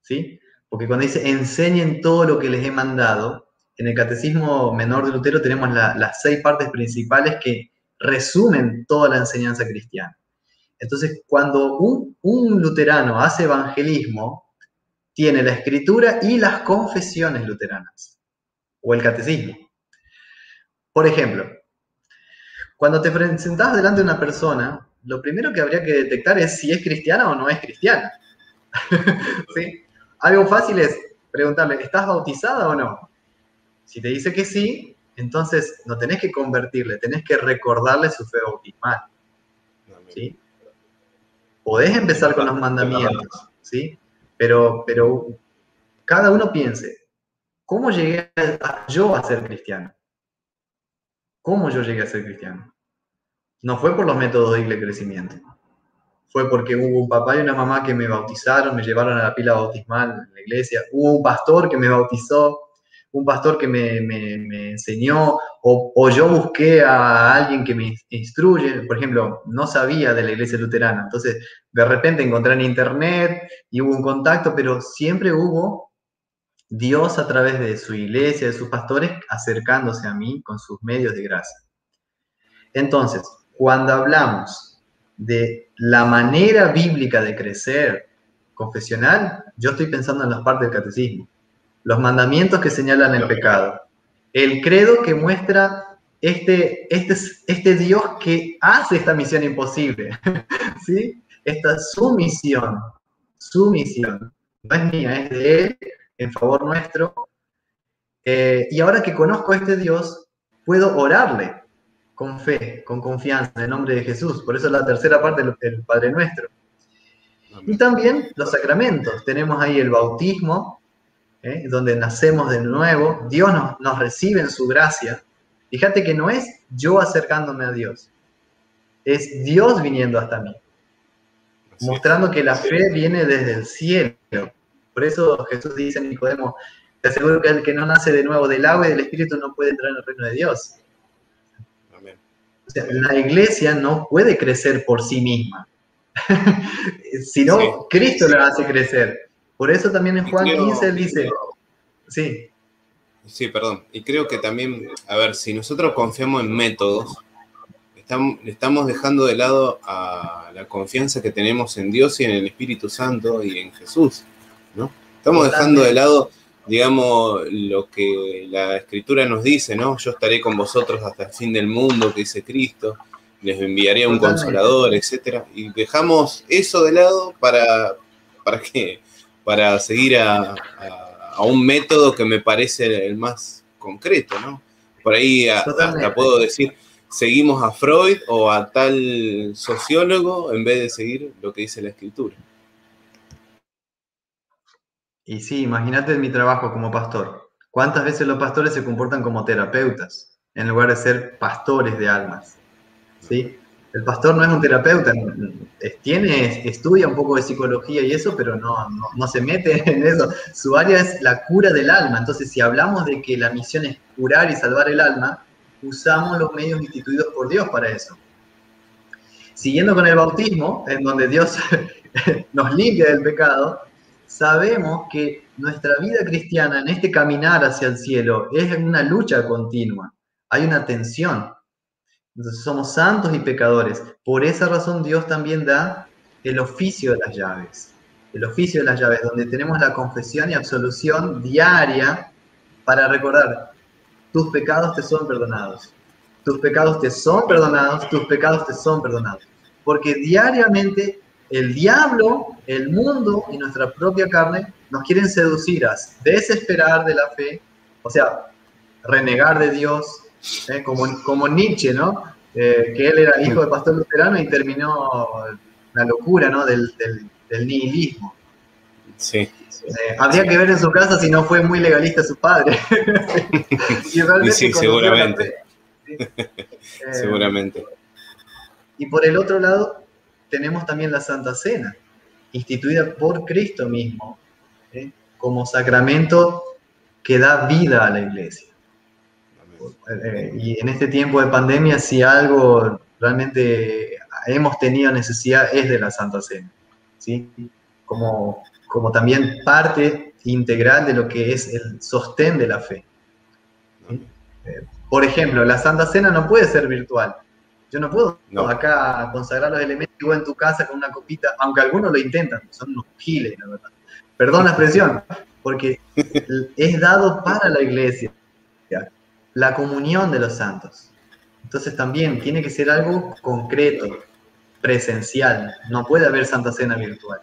¿sí? Porque cuando dice enseñen todo lo que les he mandado, en el Catecismo Menor de Lutero tenemos las seis partes principales que resumen toda la enseñanza cristiana. Entonces, cuando un, un luterano hace evangelismo, tiene la escritura y las confesiones luteranas, o el catecismo. Por ejemplo, cuando te presentas delante de una persona, lo primero que habría que detectar es si es cristiana o no es cristiana. (laughs) ¿Sí? Algo fácil es preguntarle, ¿estás bautizada o no? Si te dice que sí, entonces no tenés que convertirle, tenés que recordarle su fe bautismal. ¿sí? Podés empezar con los mandamientos, ¿sí? Pero, pero cada uno piense, ¿cómo llegué yo a ser cristiano? ¿Cómo yo llegué a ser cristiano? No fue por los métodos de crecimiento. Fue porque hubo un papá y una mamá que me bautizaron, me llevaron a la pila bautismal en la iglesia. Hubo un pastor que me bautizó, un pastor que me, me, enseñó, o, o, yo busqué a alguien que me instruye. Por ejemplo, no sabía de la iglesia luterana. Entonces, de repente encontré en internet y hubo un contacto, pero siempre hubo Dios a través de su iglesia, de sus pastores, acercándose a mí con sus medios de gracia. Entonces, cuando hablamos de la manera bíblica de crecer confesional, yo estoy pensando en las partes del catecismo, los mandamientos que señalan el pecado, el credo que muestra este, este, este Dios que hace esta misión imposible, (laughs) ¿sí? Esta sumisión, su misión, no es mía, es de Él, en favor nuestro. Eh, y ahora que conozco a este Dios, puedo orarle con fe, con confianza, en el nombre de Jesús. Por eso es la tercera parte del Padre Nuestro. Y también los sacramentos. Tenemos ahí el bautismo, ¿eh? donde nacemos de nuevo. Dios nos, nos recibe en su gracia. Fíjate que no es yo acercándome a Dios, es Dios viniendo hasta mí, mostrando que la fe viene desde el cielo. Por eso Jesús dice a Nicodemo, te aseguro que el que no nace de nuevo del agua y del Espíritu no puede entrar en el reino de Dios. Sea, la iglesia no puede crecer por sí misma, (laughs) sino Cristo la hace crecer. Por eso también en Juan 15 dice, sí. Sí, perdón. Y creo que también, a ver, si nosotros confiamos en métodos, estamos, estamos dejando de lado a la confianza que tenemos en Dios y en el Espíritu Santo y en Jesús. Estamos dejando de lado, digamos, lo que la escritura nos dice, ¿no? Yo estaré con vosotros hasta el fin del mundo, que dice Cristo, les enviaré un consolador, etcétera, y dejamos eso de lado para, para qué? Para seguir a, un método que me parece el más concreto, ¿no? Por ahí hasta puedo decir, seguimos a Freud o a tal sociólogo en vez de seguir lo que dice la escritura. Y sí, imagínate mi trabajo como pastor. ¿Cuántas veces los pastores se comportan como terapeutas en lugar de ser pastores de almas? ¿Sí? El pastor no es un terapeuta, tiene, estudia un poco de psicología y eso, pero no, no, se mete (laughs) en eso. Su área es la cura del alma. Entonces, si hablamos de que la misión es curar y salvar el alma, usamos los medios instituidos por Dios para eso. Siguiendo con el bautismo, en donde Dios (laughs) nos limpia del pecado, sabemos que nuestra vida cristiana en este caminar hacia el cielo es una lucha continua, hay una tensión. Entonces somos santos y pecadores. Por esa razón Dios también da el oficio de las llaves. El oficio de las llaves, donde tenemos la confesión y absolución diaria para recordar, tus pecados te son perdonados. Tus pecados te son perdonados, tus pecados te son perdonados. Porque diariamente el diablo, el mundo y nuestra propia carne nos quieren seducir a desesperar de la fe, o sea, renegar de Dios, ¿eh? como, como Nietzsche, ¿no? Eh, que él era hijo de pastor luterano y terminó la locura, ¿no? Del, nihilismo. Sí. Eh, habría que ver en su casa si no fue muy legalista su padre. (laughs) sí, seguramente. (laughs) seguramente. Y por el otro lado, tenemos también la Santa Cena, instituida por Cristo mismo, ¿eh? como sacramento que da vida a la iglesia. Eh, y en este tiempo de pandemia, si algo realmente hemos tenido necesidad es de la Santa Cena, ¿sí? como, como también parte integral de lo que es el sostén de la fe. Eh, por ejemplo, la Santa Cena no puede ser virtual. Yo no puedo acá consagrar los elementos igual en tu casa con una copita, aunque algunos lo intentan, son unos giles, la verdad. Perdón la expresión, porque (laughs) es dado para la iglesia la comunión de los santos. Entonces también tiene que ser algo concreto, presencial. No puede haber Santa Cena virtual.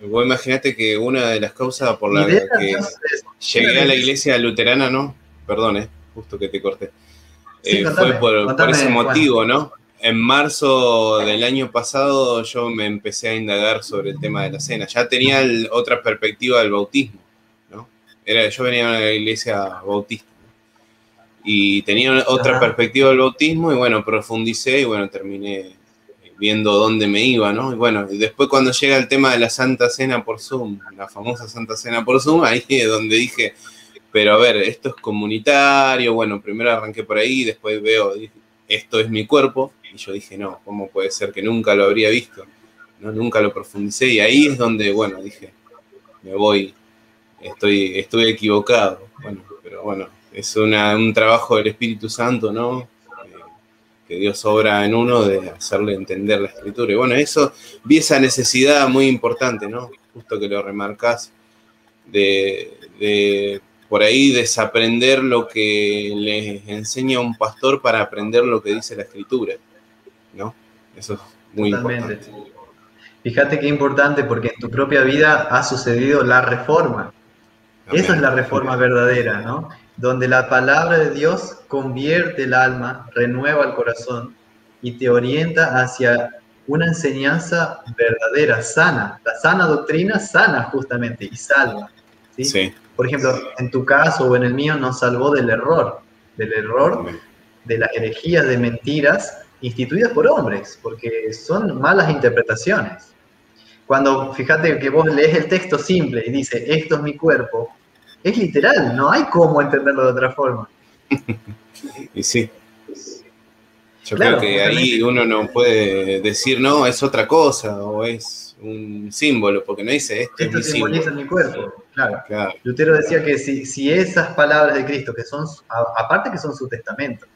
Vos imaginate que una de las causas por la que llegué a la iglesia luterana, ¿no? Perdón, eh, justo que te corté. Eh, fue por, ese motivo, ¿no? en marzo del año pasado yo me empecé a indagar sobre el tema de la cena. Ya tenía otra perspectiva del bautismo, ¿no? Era, yo venía de una iglesia bautista y tenía otra perspectiva del bautismo y bueno, profundicé y bueno, terminé viendo dónde me iba, ¿no? Y bueno, y después cuando llega el tema de la Santa Cena por Zoom, la famosa Santa Cena por Zoom, ahí es donde dije, pero a ver, esto es comunitario, bueno, primero arranqué por ahí, después veo, esto es mi cuerpo, y yo dije, no, ¿cómo puede ser que nunca lo habría visto? No, nunca lo profundicé y ahí es donde, bueno, dije, me voy, estoy, estoy equivocado. Bueno, pero bueno, es un trabajo del Espíritu Santo, ¿no? Eh, que Dios obra en uno de hacerle entender la escritura. Y bueno, eso, vi esa necesidad muy importante, ¿no? Justo que lo remarcás, de, de por ahí desaprender lo que les enseña un pastor para aprender lo que dice la escritura. ¿no? Eso es muy importante. Fíjate qué importante porque en tu propia vida ha sucedido la reforma. Esa es la reforma verdadera, ¿no? Donde la palabra de Dios convierte el alma, renueva el corazón y te orienta hacia una enseñanza verdadera, sana. La sana doctrina sana justamente y salva. ¿sí? Por ejemplo, en tu caso o en el mío nos salvó del error, del error, de las herejías, de mentiras instituidas por hombres, porque son malas interpretaciones. Cuando, fíjate que vos lees el texto simple y dice, esto es mi cuerpo, es literal, no hay cómo entenderlo de otra forma. (laughs) y sí. Yo creo que ahí uno no puede decir, no, es otra cosa, o es un símbolo, porque no dice esto. Esto simboliza mi cuerpo, claro. Lutero decía que si, si esas palabras de Cristo, que son, aparte que son su testamento,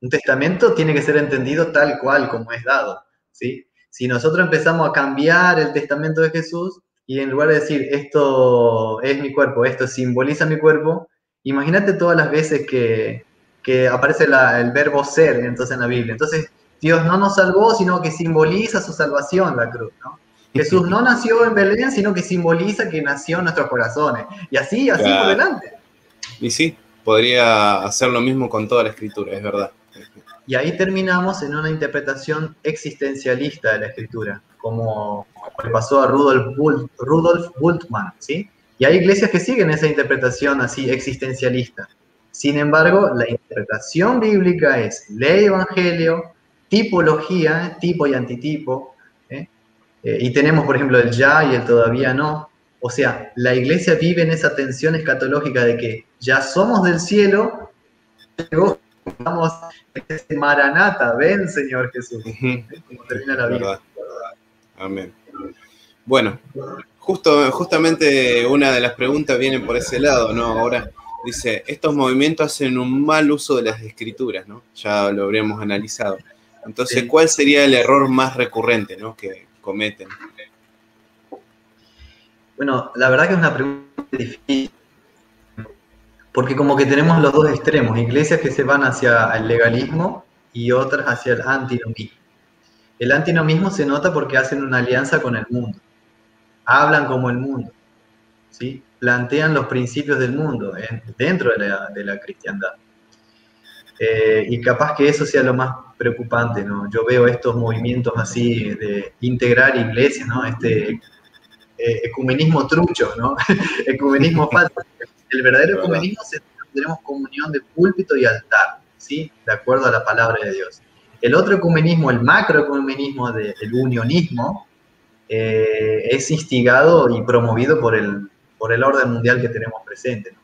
un testamento tiene que ser entendido tal cual como es dado, ¿sí? Si nosotros empezamos a cambiar el testamento de Jesús y en lugar de decir esto es mi cuerpo, esto simboliza mi cuerpo, imagínate todas las veces que, aparece el verbo ser entonces en la Biblia. Entonces, Dios no nos salvó, sino que simboliza su salvación la cruz, ¿no? (laughs) Jesús no nació en Belén, sino que simboliza que nació en nuestros corazones. Y así, así por delante. Y sí, podría hacer lo mismo con toda la escritura, es verdad. Y ahí terminamos en una interpretación existencialista de la escritura, como le pasó a Rudolf, Rudolf Bultmann, ¿sí? Y hay iglesias que siguen esa interpretación así existencialista. Sin embargo, la interpretación bíblica es ley evangelio, tipología, tipo y antitipo. Eh, y tenemos, por ejemplo, el ya y el todavía no. O sea, la iglesia vive en esa tensión escatológica de que ya somos del cielo, pero Vamos, este Maranata, ven Señor Jesús. termina la vida. Amén. Bueno, justo, justamente una de las preguntas viene por ese lado, ¿no? Ahora dice, estos movimientos hacen un mal uso de las escrituras, ¿no? Ya lo habríamos analizado. Entonces, ¿cuál sería el error más recurrente, ¿no? Que cometen. Bueno, la verdad que es una pregunta difícil porque como que tenemos los dos extremos, iglesias que se van hacia el legalismo y otras hacia el antinomismo. El antinomismo se nota porque hacen una alianza con el mundo, hablan como el mundo, ¿sí? plantean los principios del mundo dentro de la, cristiandad. Eh, y capaz que eso sea lo más preocupante, ¿no? Yo veo estos movimientos así de integrar iglesias, ¿no? Este eh, ecumenismo trucho, ¿no? (laughs) ecumenismo (laughs) falso. El verdadero ecumenismo es tenemos comunión de púlpito y altar, ¿sí? De acuerdo a la palabra de Dios. El otro ecumenismo, el macroecumenismo del unionismo, eh, es instigado y promovido por el, por el orden mundial que tenemos presente.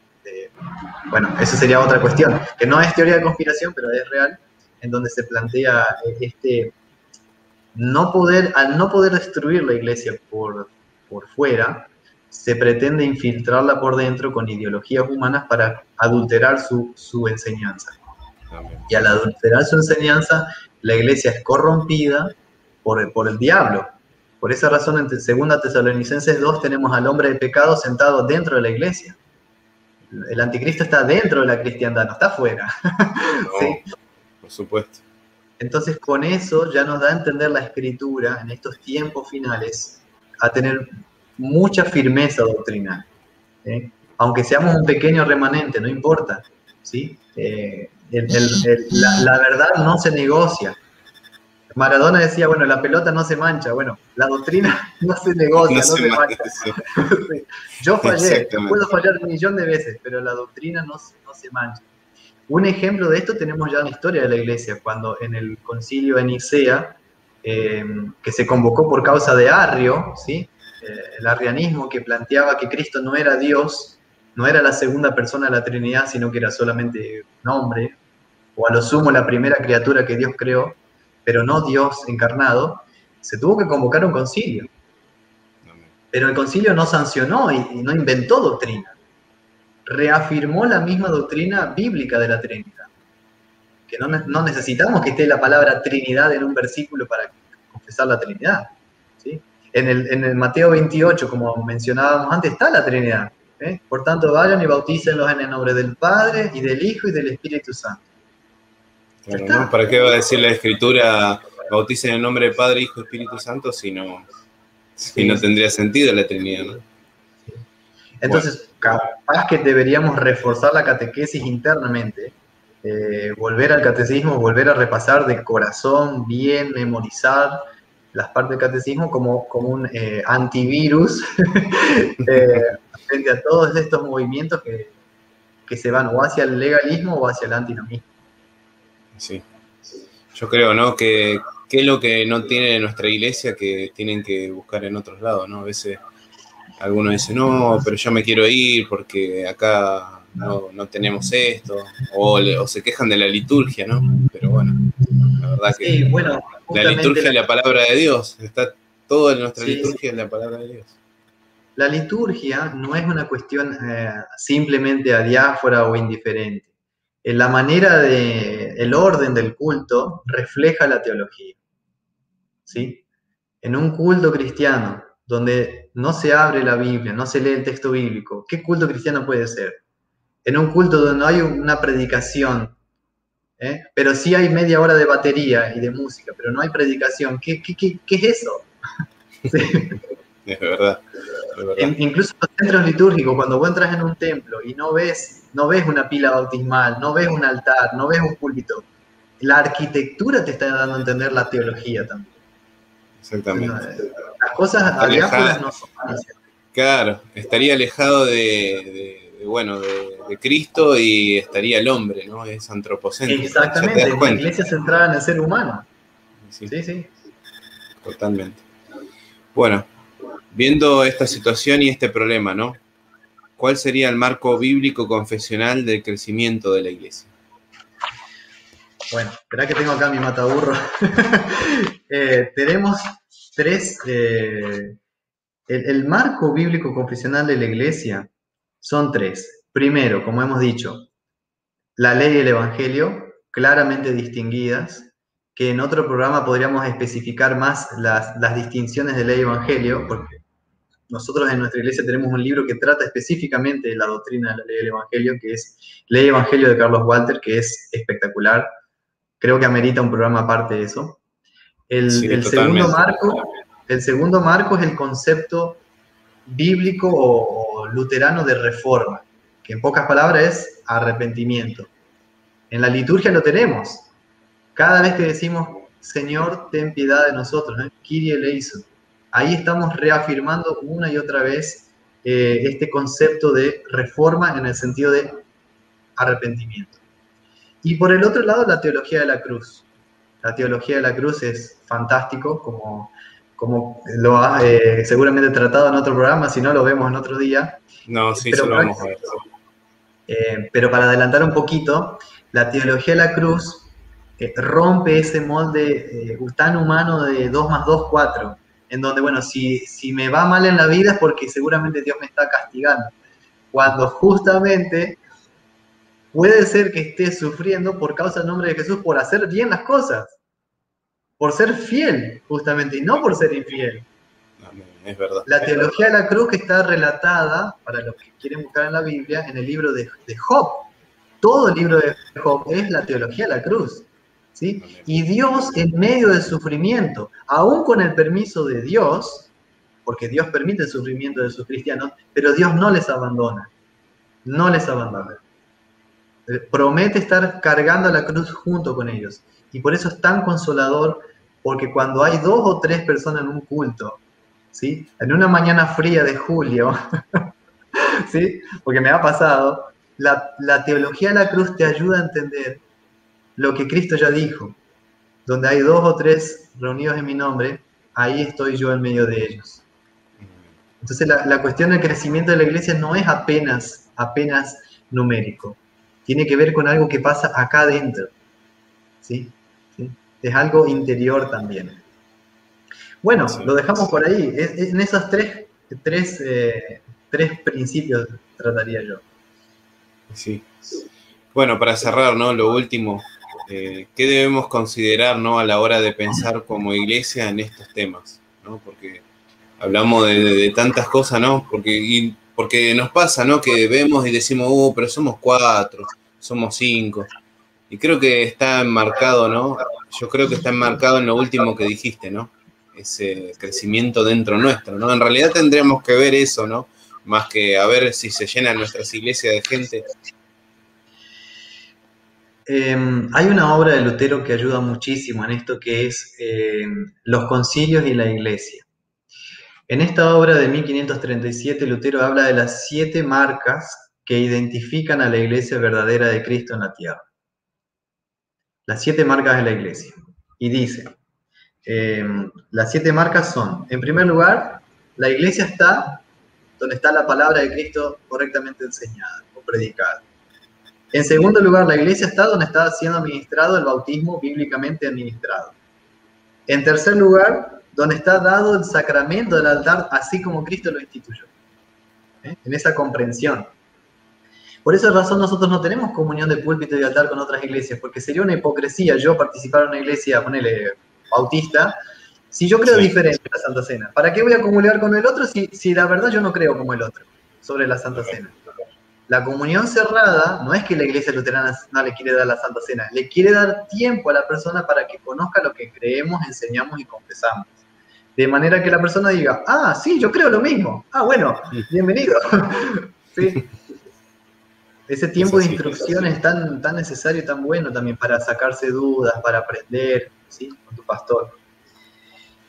bueno, eso sería otra cuestión, que no es teoría de conspiración, pero es real, en donde se plantea este no poder, al no poder destruir la iglesia por, por fuera, se pretende infiltrarla por dentro con ideologías humanas para adulterar su, enseñanza. Y al adulterar su enseñanza, la iglesia es corrompida por el, por el diablo. Por esa razón, en 2 Tesalonicenses 2 tenemos al hombre de pecado sentado dentro de la iglesia. El anticristo está dentro de la cristiandad, no está afuera. (laughs) Por supuesto. Entonces, con eso ya nos da a entender la escritura en estos tiempos finales a tener mucha firmeza doctrinal. ¿eh? Aunque seamos un pequeño remanente, no importa. ¿sí? Eh, la, verdad no se negocia. Maradona decía, bueno, la pelota no se mancha, bueno, la doctrina (laughs) no se negocia, no, se, mancha. (laughs) Yo fallé, puedo fallar un millón de veces, pero la doctrina no, no se mancha. Un ejemplo de esto tenemos ya en la historia de la iglesia, cuando en el concilio de Nicea, eh, que se convocó por causa de Arrio, ¿sí? Eh, el arrianismo que planteaba que Cristo no era Dios, no era la segunda persona de la Trinidad, sino que era solamente un hombre, o a lo sumo la primera criatura que Dios creó, pero no Dios encarnado, se tuvo que convocar un concilio. Pero el concilio no sancionó y, no inventó doctrina. Reafirmó la misma doctrina bíblica de la Trinidad. Que no, no necesitamos que esté la palabra Trinidad en un versículo para confesar la Trinidad. ¿sí? En, el, en el Mateo 28, como mencionábamos antes, está la Trinidad. ¿eh? Por tanto, vayan y bautícenlos en el nombre del Padre y del Hijo y del Espíritu Santo. ¿Para qué va a decir la Escritura bauticen en el nombre del Padre, Hijo y Espíritu Santo si no, si no tendría sentido la Trinidad? ¿no? Entonces, capaz que deberíamos reforzar la catequesis internamente, eh, volver al catecismo, volver a repasar de corazón, bien, memorizar las partes del catecismo como, como un eh, antivirus (laughs) eh, frente a todos estos movimientos que, que, se van o hacia el legalismo o hacia el antinomismo. Sí. Yo creo, ¿no? Que, es lo que no tiene nuestra iglesia que tienen que buscar en otros lados, ¿no? A veces algunos dicen, no, pero yo me quiero ir porque acá no, tenemos esto, o, se quejan de la liturgia, ¿no? Pero bueno, la verdad que bueno, la liturgia es la palabra de Dios, está todo en nuestra liturgia en la palabra de Dios. La liturgia no es una cuestión eh, simplemente adiáfora o indiferente en la manera de, el orden del culto refleja la teología. ¿Sí? En un culto cristiano donde no se abre la Biblia, no se lee el texto bíblico, ¿qué culto cristiano puede ser? En un culto donde no hay una predicación, ¿eh? pero sí hay media hora de batería y de música, pero no hay predicación, ¿qué, es eso? (laughs) Es verdad. incluso en los centros litúrgicos, cuando vos entras en un templo y no ves no ves una pila bautismal, no ves un altar, no ves un púlpito. La arquitectura te está dando a entender la teología también. Exactamente. Las cosas alejadas no son Claro, estaría alejado de, bueno, de, Cristo y estaría el hombre, ¿no? Es antropocéntrico. Exactamente, la iglesia centrada en el ser humano. Sí, sí. sí. Totalmente. Bueno, viendo esta situación y este problema, ¿no? ¿cuál sería el marco bíblico confesional del crecimiento de la iglesia? Bueno, espera que tengo acá mi mataburro. (laughs) Eh, tenemos tres. Eh, el, marco bíblico confesional de la iglesia son tres. Primero, como hemos dicho, la ley y el evangelio, claramente distinguidas, que en otro programa podríamos especificar más las, las distinciones de ley y evangelio, porque nosotros en nuestra iglesia tenemos un libro que trata específicamente de la doctrina de la ley del Evangelio, que es Ley Evangelio de Carlos Walter, que es espectacular. Creo que amerita un programa aparte de eso. El, segundo marco, el segundo marco es el concepto bíblico o, luterano de reforma, que en pocas palabras es arrepentimiento. En la liturgia lo tenemos. Cada vez que decimos, Señor, ten piedad de nosotros, ¿no? Kyrie eleison ahí estamos reafirmando una y otra vez eh, este concepto de reforma en el sentido de arrepentimiento. Y por el otro lado, la teología de la cruz. La teología de la cruz es fantástico, como, como lo ha eh, seguramente tratado en otro programa, si no lo vemos en otro día. No, sí, pero, lo vamos a ver. Eh, pero para adelantar un poquito, la teología de la cruz rompe ese molde tan humano de 2 más 2, 4 en donde, bueno, si, si me va mal en la vida es porque seguramente Dios me está castigando. Cuando justamente puede ser que esté sufriendo por causa del nombre de Jesús por hacer bien las cosas, por ser fiel, justamente, y no por ser infiel. Es verdad. La teología de la cruz que está relatada, para los que quieren buscar en la Biblia, en el libro de, de Job. Todo el libro de Job es la teología de la cruz. Y Dios en medio del sufrimiento, aún con el permiso de Dios, porque Dios permite el sufrimiento de sus cristianos, pero Dios no les abandona, no les abandona. Promete estar cargando la cruz junto con ellos. Y por eso es tan consolador Porque cuando hay dos o tres personas en un culto, ¿sí? En una mañana fría de julio, (laughs) ¿sí? Porque me ha pasado, la, la teología de la cruz te ayuda a entender lo que Cristo ya dijo. Donde hay dos o tres reunidos en mi nombre, ahí estoy yo en medio de ellos. Entonces la, la, cuestión del crecimiento de la iglesia no es apenas, apenas numérico. Tiene que ver con algo que pasa acá adentro. ¿sí? ¿Sí? Es algo interior también. Bueno, sí, lo dejamos por ahí. En esos tres, tres, eh, tres principios trataría yo. Sí. Bueno, para cerrar, ¿no? Lo último, eh, ¿qué debemos considerar, ¿no? A la hora de pensar como iglesia en estos temas, ¿no? Porque hablamos de, de, de tantas cosas, ¿no? Porque, y, porque nos pasa, ¿no? Que vemos y decimos, oh, pero somos cuatro, somos cinco. Y creo que está enmarcado, ¿no? Yo creo que está enmarcado en lo último que dijiste, ¿no? Ese crecimiento dentro nuestro, ¿no? En realidad tendríamos que ver eso, ¿no? Más que a ver si se llenan nuestras iglesias de gente. Eh, hay una obra de Lutero que ayuda muchísimo en esto que es eh, los concilios y la iglesia. En esta obra de 1537, Lutero habla de las siete marcas que identifican a la iglesia verdadera de Cristo en la tierra. Las siete marcas de la iglesia. Y dice, eh, las siete marcas son, en primer lugar, la iglesia está donde está la palabra de Cristo correctamente enseñada o predicada. En segundo lugar, la iglesia está donde está siendo administrado el bautismo bíblicamente administrado. En tercer lugar, donde está dado el sacramento del altar así como Cristo lo instituyó. ¿Eh? En esa comprensión. Por esa razón nosotros no tenemos comunión de púlpito y altar con otras iglesias, porque sería una hipocresía yo participar en una iglesia, ponele bautista, si yo creo sí. diferente en la Santa Cena. ¿Para qué voy a comulgar con el otro si, si la verdad yo no creo como el otro sobre la Santa Cena? La comunión cerrada no es que la iglesia luterana no le quiere dar la Santa Cena, le quiere dar tiempo a la persona para que conozca lo que creemos, enseñamos y confesamos. De manera que la persona diga, ah, sí, yo creo lo mismo. Ah, bueno, bienvenido. (laughs) ¿Sí? Ese tiempo de instrucción es tan, tan necesario y tan bueno también para sacarse dudas, para aprender ¿sí? con tu pastor.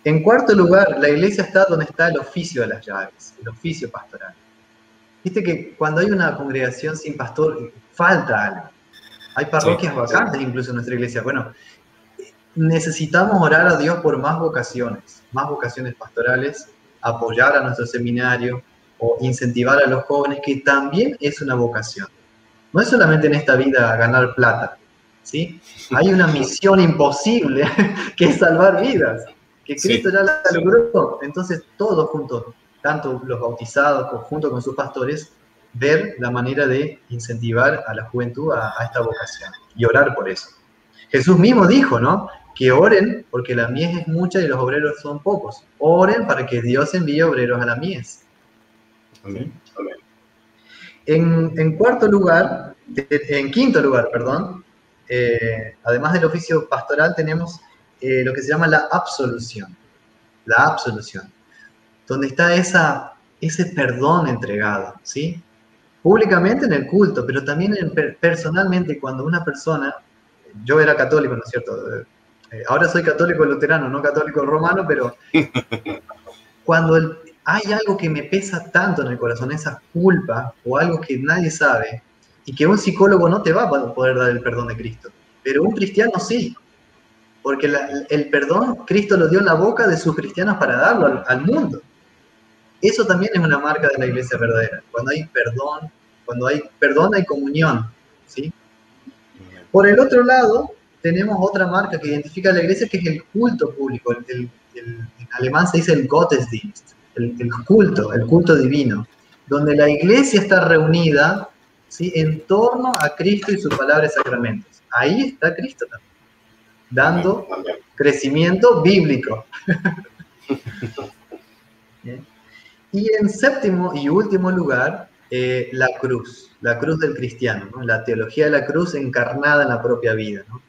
En cuarto lugar, la iglesia está donde está el oficio de las llaves, el oficio pastoral. Viste que cuando hay una congregación sin pastor, falta algo. Hay parroquias sí, vacantes sí. incluso en nuestra iglesia. Bueno, necesitamos orar a Dios por más vocaciones, más vocaciones pastorales, apoyar a nuestro seminario o incentivar a los jóvenes, que también es una vocación. No es solamente en esta vida ganar plata, ¿sí? Hay una (laughs) misión imposible (laughs) que es salvar vidas, que Cristo sí. ya la logró. Entonces, todos juntos, tanto los bautizados junto con sus pastores, ver la manera de incentivar a la juventud a, a esta vocación y orar por eso. Jesús mismo dijo, ¿no? Que oren porque la mies es mucha y los obreros son pocos. Oren para que Dios envíe obreros a la mies. Amén. Amén. En, en, cuarto lugar, en quinto lugar, perdón, eh, además del oficio pastoral tenemos eh, lo que se llama la absolución. La absolución. Donde está esa, ese perdón entregado, ¿sí? Públicamente en el culto, pero también en, personalmente cuando una persona, yo era católico, ¿no es cierto? Eh, ahora soy católico luterano, no católico romano, pero (laughs) cuando el, hay algo que me pesa tanto en el corazón, esa culpa o algo que nadie sabe, y que un psicólogo no te va a poder dar el perdón de Cristo, pero un cristiano sí, porque la, el perdón Cristo lo dio en la boca de sus cristianos para darlo al, al, mundo. Eso también es una marca de la iglesia verdadera, cuando hay perdón, cuando hay perdón hay comunión, ¿sí? Por el otro lado, tenemos otra marca que identifica a la iglesia, que es el culto público, el, el, en alemán se dice el Gottesdienst, el, el, culto, el culto divino, donde la iglesia está reunida ¿sí? en torno a Cristo y su palabra y sacramentos. Ahí está Cristo también, dando crecimiento bíblico. (laughs) y en séptimo y último lugar, eh, la cruz, la cruz del cristiano, ¿no? la teología de la cruz encarnada en la propia vida. ¿no?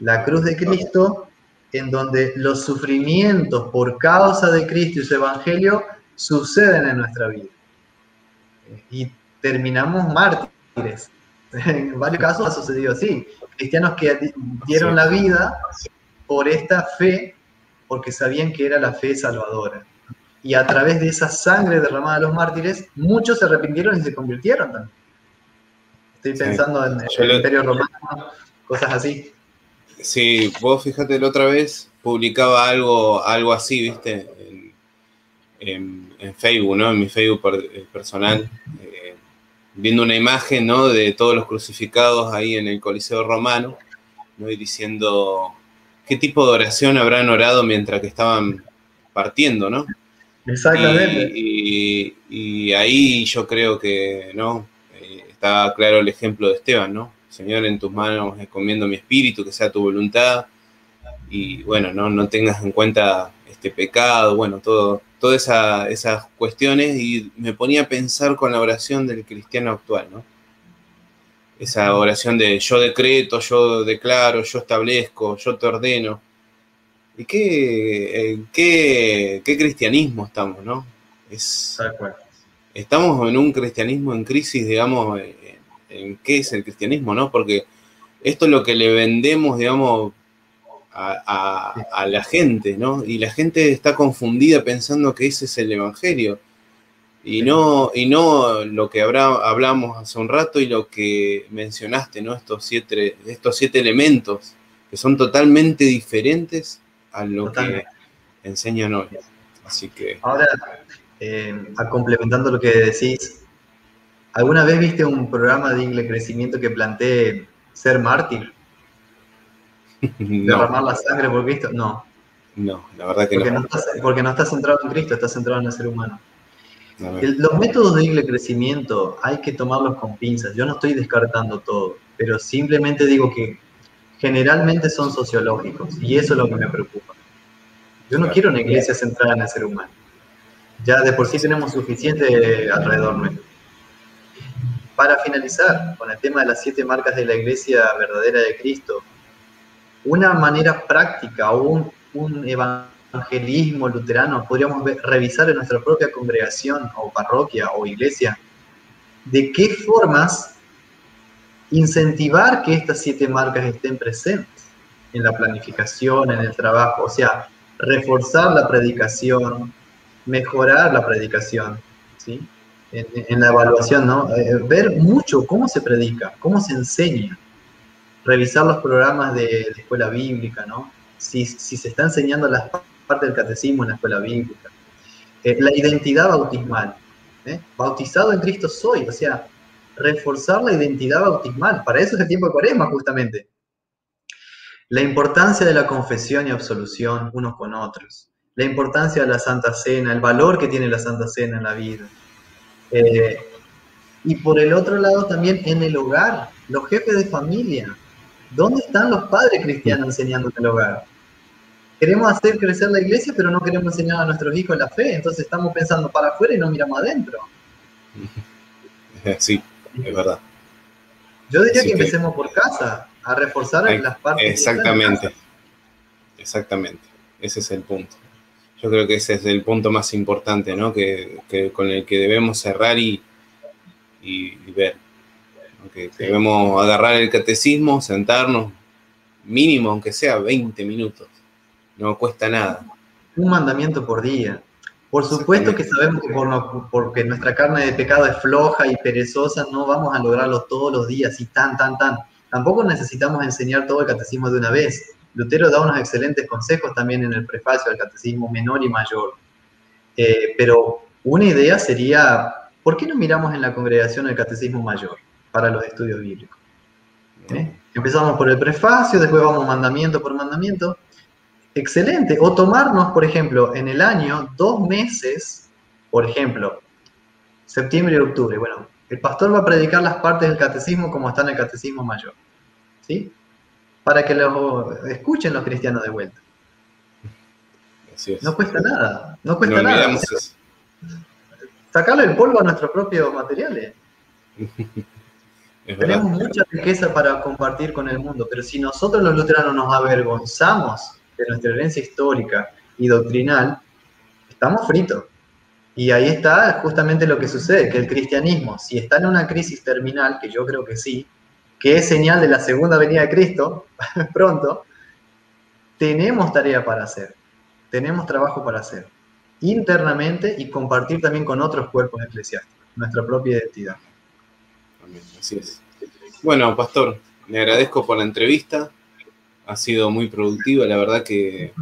La cruz de Cristo en donde los sufrimientos por causa de Cristo y su Evangelio suceden en nuestra vida. Y terminamos mártires. En varios casos ha sucedido así. Cristianos que dieron la vida por esta fe porque sabían que era la fe salvadora. Y a través de esa sangre derramada a los mártires, muchos se arrepintieron y se convirtieron también. Estoy pensando en el Imperio Romano, cosas así. Sí, vos fíjate la otra vez, publicaba algo, algo así, viste, en, Facebook, ¿no? En mi Facebook eh, personal, eh, viendo una imagen, ¿no? De todos los crucificados ahí en el Coliseo Romano, ¿no? Y diciendo qué tipo de oración habrán orado mientras que estaban partiendo, ¿no? Exactamente. Y, ahí yo creo que, ¿no? Eh, está claro el ejemplo de Esteban, ¿no? Señor, en tus manos encomiendo mi espíritu, que sea tu voluntad. Y bueno, no, no tengas en cuenta este pecado, bueno, todo, todas esas cuestiones. Y me ponía a pensar con la oración del cristiano actual, ¿no? Esa oración de yo decreto, yo declaro, yo establezco, yo te ordeno. ¿Y qué, qué, qué cristianismo estamos, no? Es, estamos en un cristianismo en crisis, digamos, en, qué es el cristianismo, ¿no? Porque esto es lo que le vendemos, digamos, a, a, la gente, ¿no? Y la gente está confundida pensando que ese es el Evangelio. Y no, y no lo que hablamos hace un rato y lo que mencionaste, ¿no? Estos siete, estos siete elementos que son totalmente diferentes a lo que enseñan hoy. Así que. Ahora, eh, complementando lo que decís, ¿alguna vez viste un programa de inglés crecimiento que plantee ser mártir? (laughs) no. ¿Derramar la sangre por Cristo? No. No, la verdad que porque no. porque no estás centrado en Cristo, estás centrado en el ser humano los métodos de crecimiento hay que tomarlos con pinzas. Yo no estoy descartando todo, pero simplemente digo que generalmente son sociológicos y eso es lo que me preocupa. Yo no quiero una iglesia centrada en el ser humano. Ya de por sí tenemos suficiente alrededor nuestro. Para finalizar con el tema de las siete marcas de la iglesia verdadera de Cristo, una manera práctica o un, un evangelismo luterano, podríamos revisar en nuestra propia congregación o parroquia o iglesia, de qué formas incentivar que estas siete marcas estén presentes en la planificación, en el trabajo, o sea, reforzar la predicación, mejorar la predicación, ¿sí? En, la evaluación, ¿no? Eh, ver mucho cómo se predica, cómo se enseña, revisar los programas de, escuela bíblica, ¿no? Si, si se está enseñando las parte del catecismo en la escuela bíblica. Eh, la identidad bautismal. ¿eh? Bautizado en Cristo soy, o sea, reforzar la identidad bautismal. Para eso es el tiempo de cuaresma, justamente. La importancia de la confesión y absolución unos con otros. La importancia de la Santa Cena, el valor que tiene la Santa Cena en la vida. Eh, y por el otro lado también en el hogar, los jefes de familia. ¿Dónde están los padres cristianos enseñando en el hogar? queremos hacer crecer la iglesia, pero no queremos enseñar a nuestros hijos la fe. Entonces estamos pensando para afuera y no miramos adentro. Sí, es verdad. Yo diría que empecemos por casa, a reforzar las partes. Exactamente. Exactamente. Ese es el punto. Yo creo que ese es el punto más importante, ¿no? Que, con el que debemos cerrar y, ver. debemos agarrar el catecismo, sentarnos, mínimo, aunque sea 20 minutos no cuesta nada. Un mandamiento por día. Por supuesto que sabemos que por porque nuestra carne de pecado es floja y perezosa, no vamos a lograrlo todos los días y tan, tan, tan. Tampoco necesitamos enseñar todo el catecismo de una vez. Lutero da unos excelentes consejos también en el prefacio del catecismo menor y mayor. Eh, pero una idea sería, ¿por qué no miramos en la congregación el catecismo mayor para los estudios bíblicos? ¿Eh? Empezamos por el prefacio, después vamos mandamiento por mandamiento, Excelente. O tomarnos, por ejemplo, en el año dos meses, por ejemplo, septiembre y octubre. Bueno, el pastor va a predicar las partes del catecismo como está en el catecismo mayor. ¿Sí? Para que lo escuchen los cristianos de vuelta. No cuesta nada. No cuesta nada. Sacarle el polvo a nuestros propios materiales. (laughs) Tenemos mucha riqueza para compartir con el mundo, pero si nosotros los luteranos nos avergonzamos de nuestra herencia histórica y doctrinal, estamos fritos. Y ahí está justamente lo que sucede, que el cristianismo, si está en una crisis terminal, que yo creo que sí, que es señal de la segunda venida de Cristo, (laughs) pronto, tenemos tarea para hacer. tenemos trabajo para hacer internamente y compartir también con otros cuerpos eclesiásticos, nuestra propia identidad. así es. Bueno, pastor, me agradezco por la entrevista. Ha sido muy productiva, la verdad que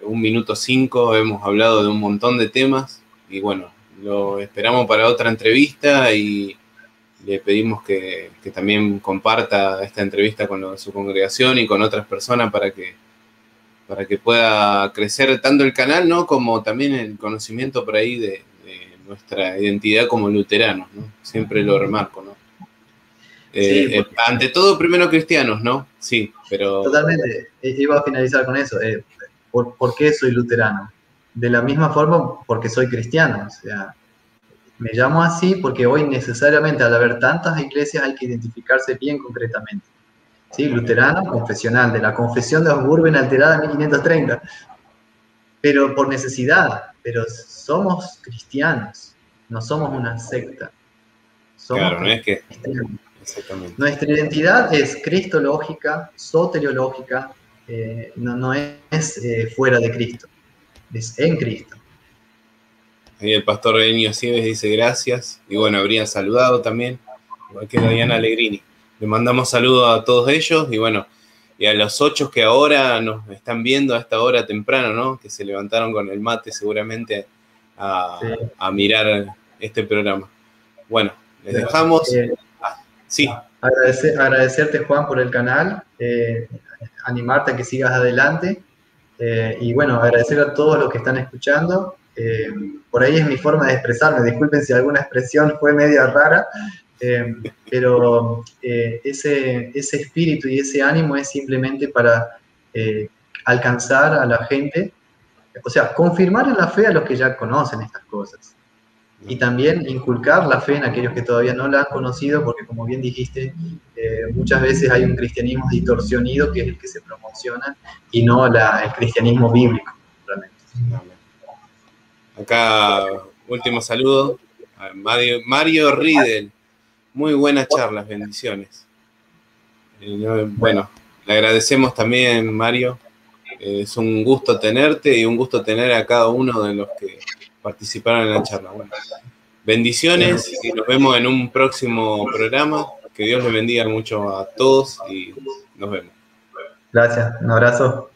un minuto cinco hemos hablado de un montón de temas y bueno, lo esperamos para otra entrevista y le pedimos que, también comparta esta entrevista con su congregación y con otras personas para que, para que pueda crecer tanto el canal, ¿no? Como también el conocimiento por ahí de, nuestra identidad como luteranos, ¿no? Siempre lo remarco, ¿no? Eh, eh, ante todo, primero cristianos, ¿no? Sí, pero... Totalmente. Iba a finalizar con eso. Eh, ¿por, ¿Por qué soy luterano? De la misma forma, porque soy cristiano. O sea, me llamo así porque hoy necesariamente al haber tantas iglesias hay que identificarse bien concretamente. ¿Sí? Luterano, confesional, de la confesión de Augsburgo alterada en 1530. Pero por necesidad, pero somos cristianos, no somos una secta. claro, no es que... Nuestra identidad es cristológica, soteriológica, eh, no, no, es eh, fuera de Cristo, es en Cristo. Ahí el pastor Enio Sieves dice gracias. Y bueno, habrían saludado también, igual que Diana Allegrini. Le mandamos saludos a todos ellos y bueno, y a los ocho que ahora nos están viendo a esta hora temprano, ¿no? Que se levantaron con el mate seguramente a, mirar este programa. Bueno, les dejamos. Eh, ah, sí. agradecerte, Juan, por el canal. Eh, animarte a que sigas adelante. Eh, y bueno, agradecer a todos los que están escuchando. Eh, por ahí es mi forma de expresarme, disculpen si alguna expresión fue media rara, eh, pero eh, ese, ese espíritu y ese ánimo es simplemente para alcanzar a la gente, o sea, confirmar en la fe a los que ya conocen estas cosas. Y también inculcar la fe en aquellos que todavía no la han conocido, porque como bien dijiste, muchas veces hay un cristianismo distorsionido que es el que se promociona y no la, el cristianismo bíblico, realmente. Acá, último saludo. Mario, Mario Riedel. Muy buenas charlas, bendiciones. Eh, bueno, le agradecemos también, Mario. Eh, es un gusto tenerte y un gusto tener a cada uno de los que participaron en la charla. Bueno, bendiciones y nos vemos en un próximo programa. Que Dios le bendiga mucho a todos y nos vemos. Gracias, un abrazo.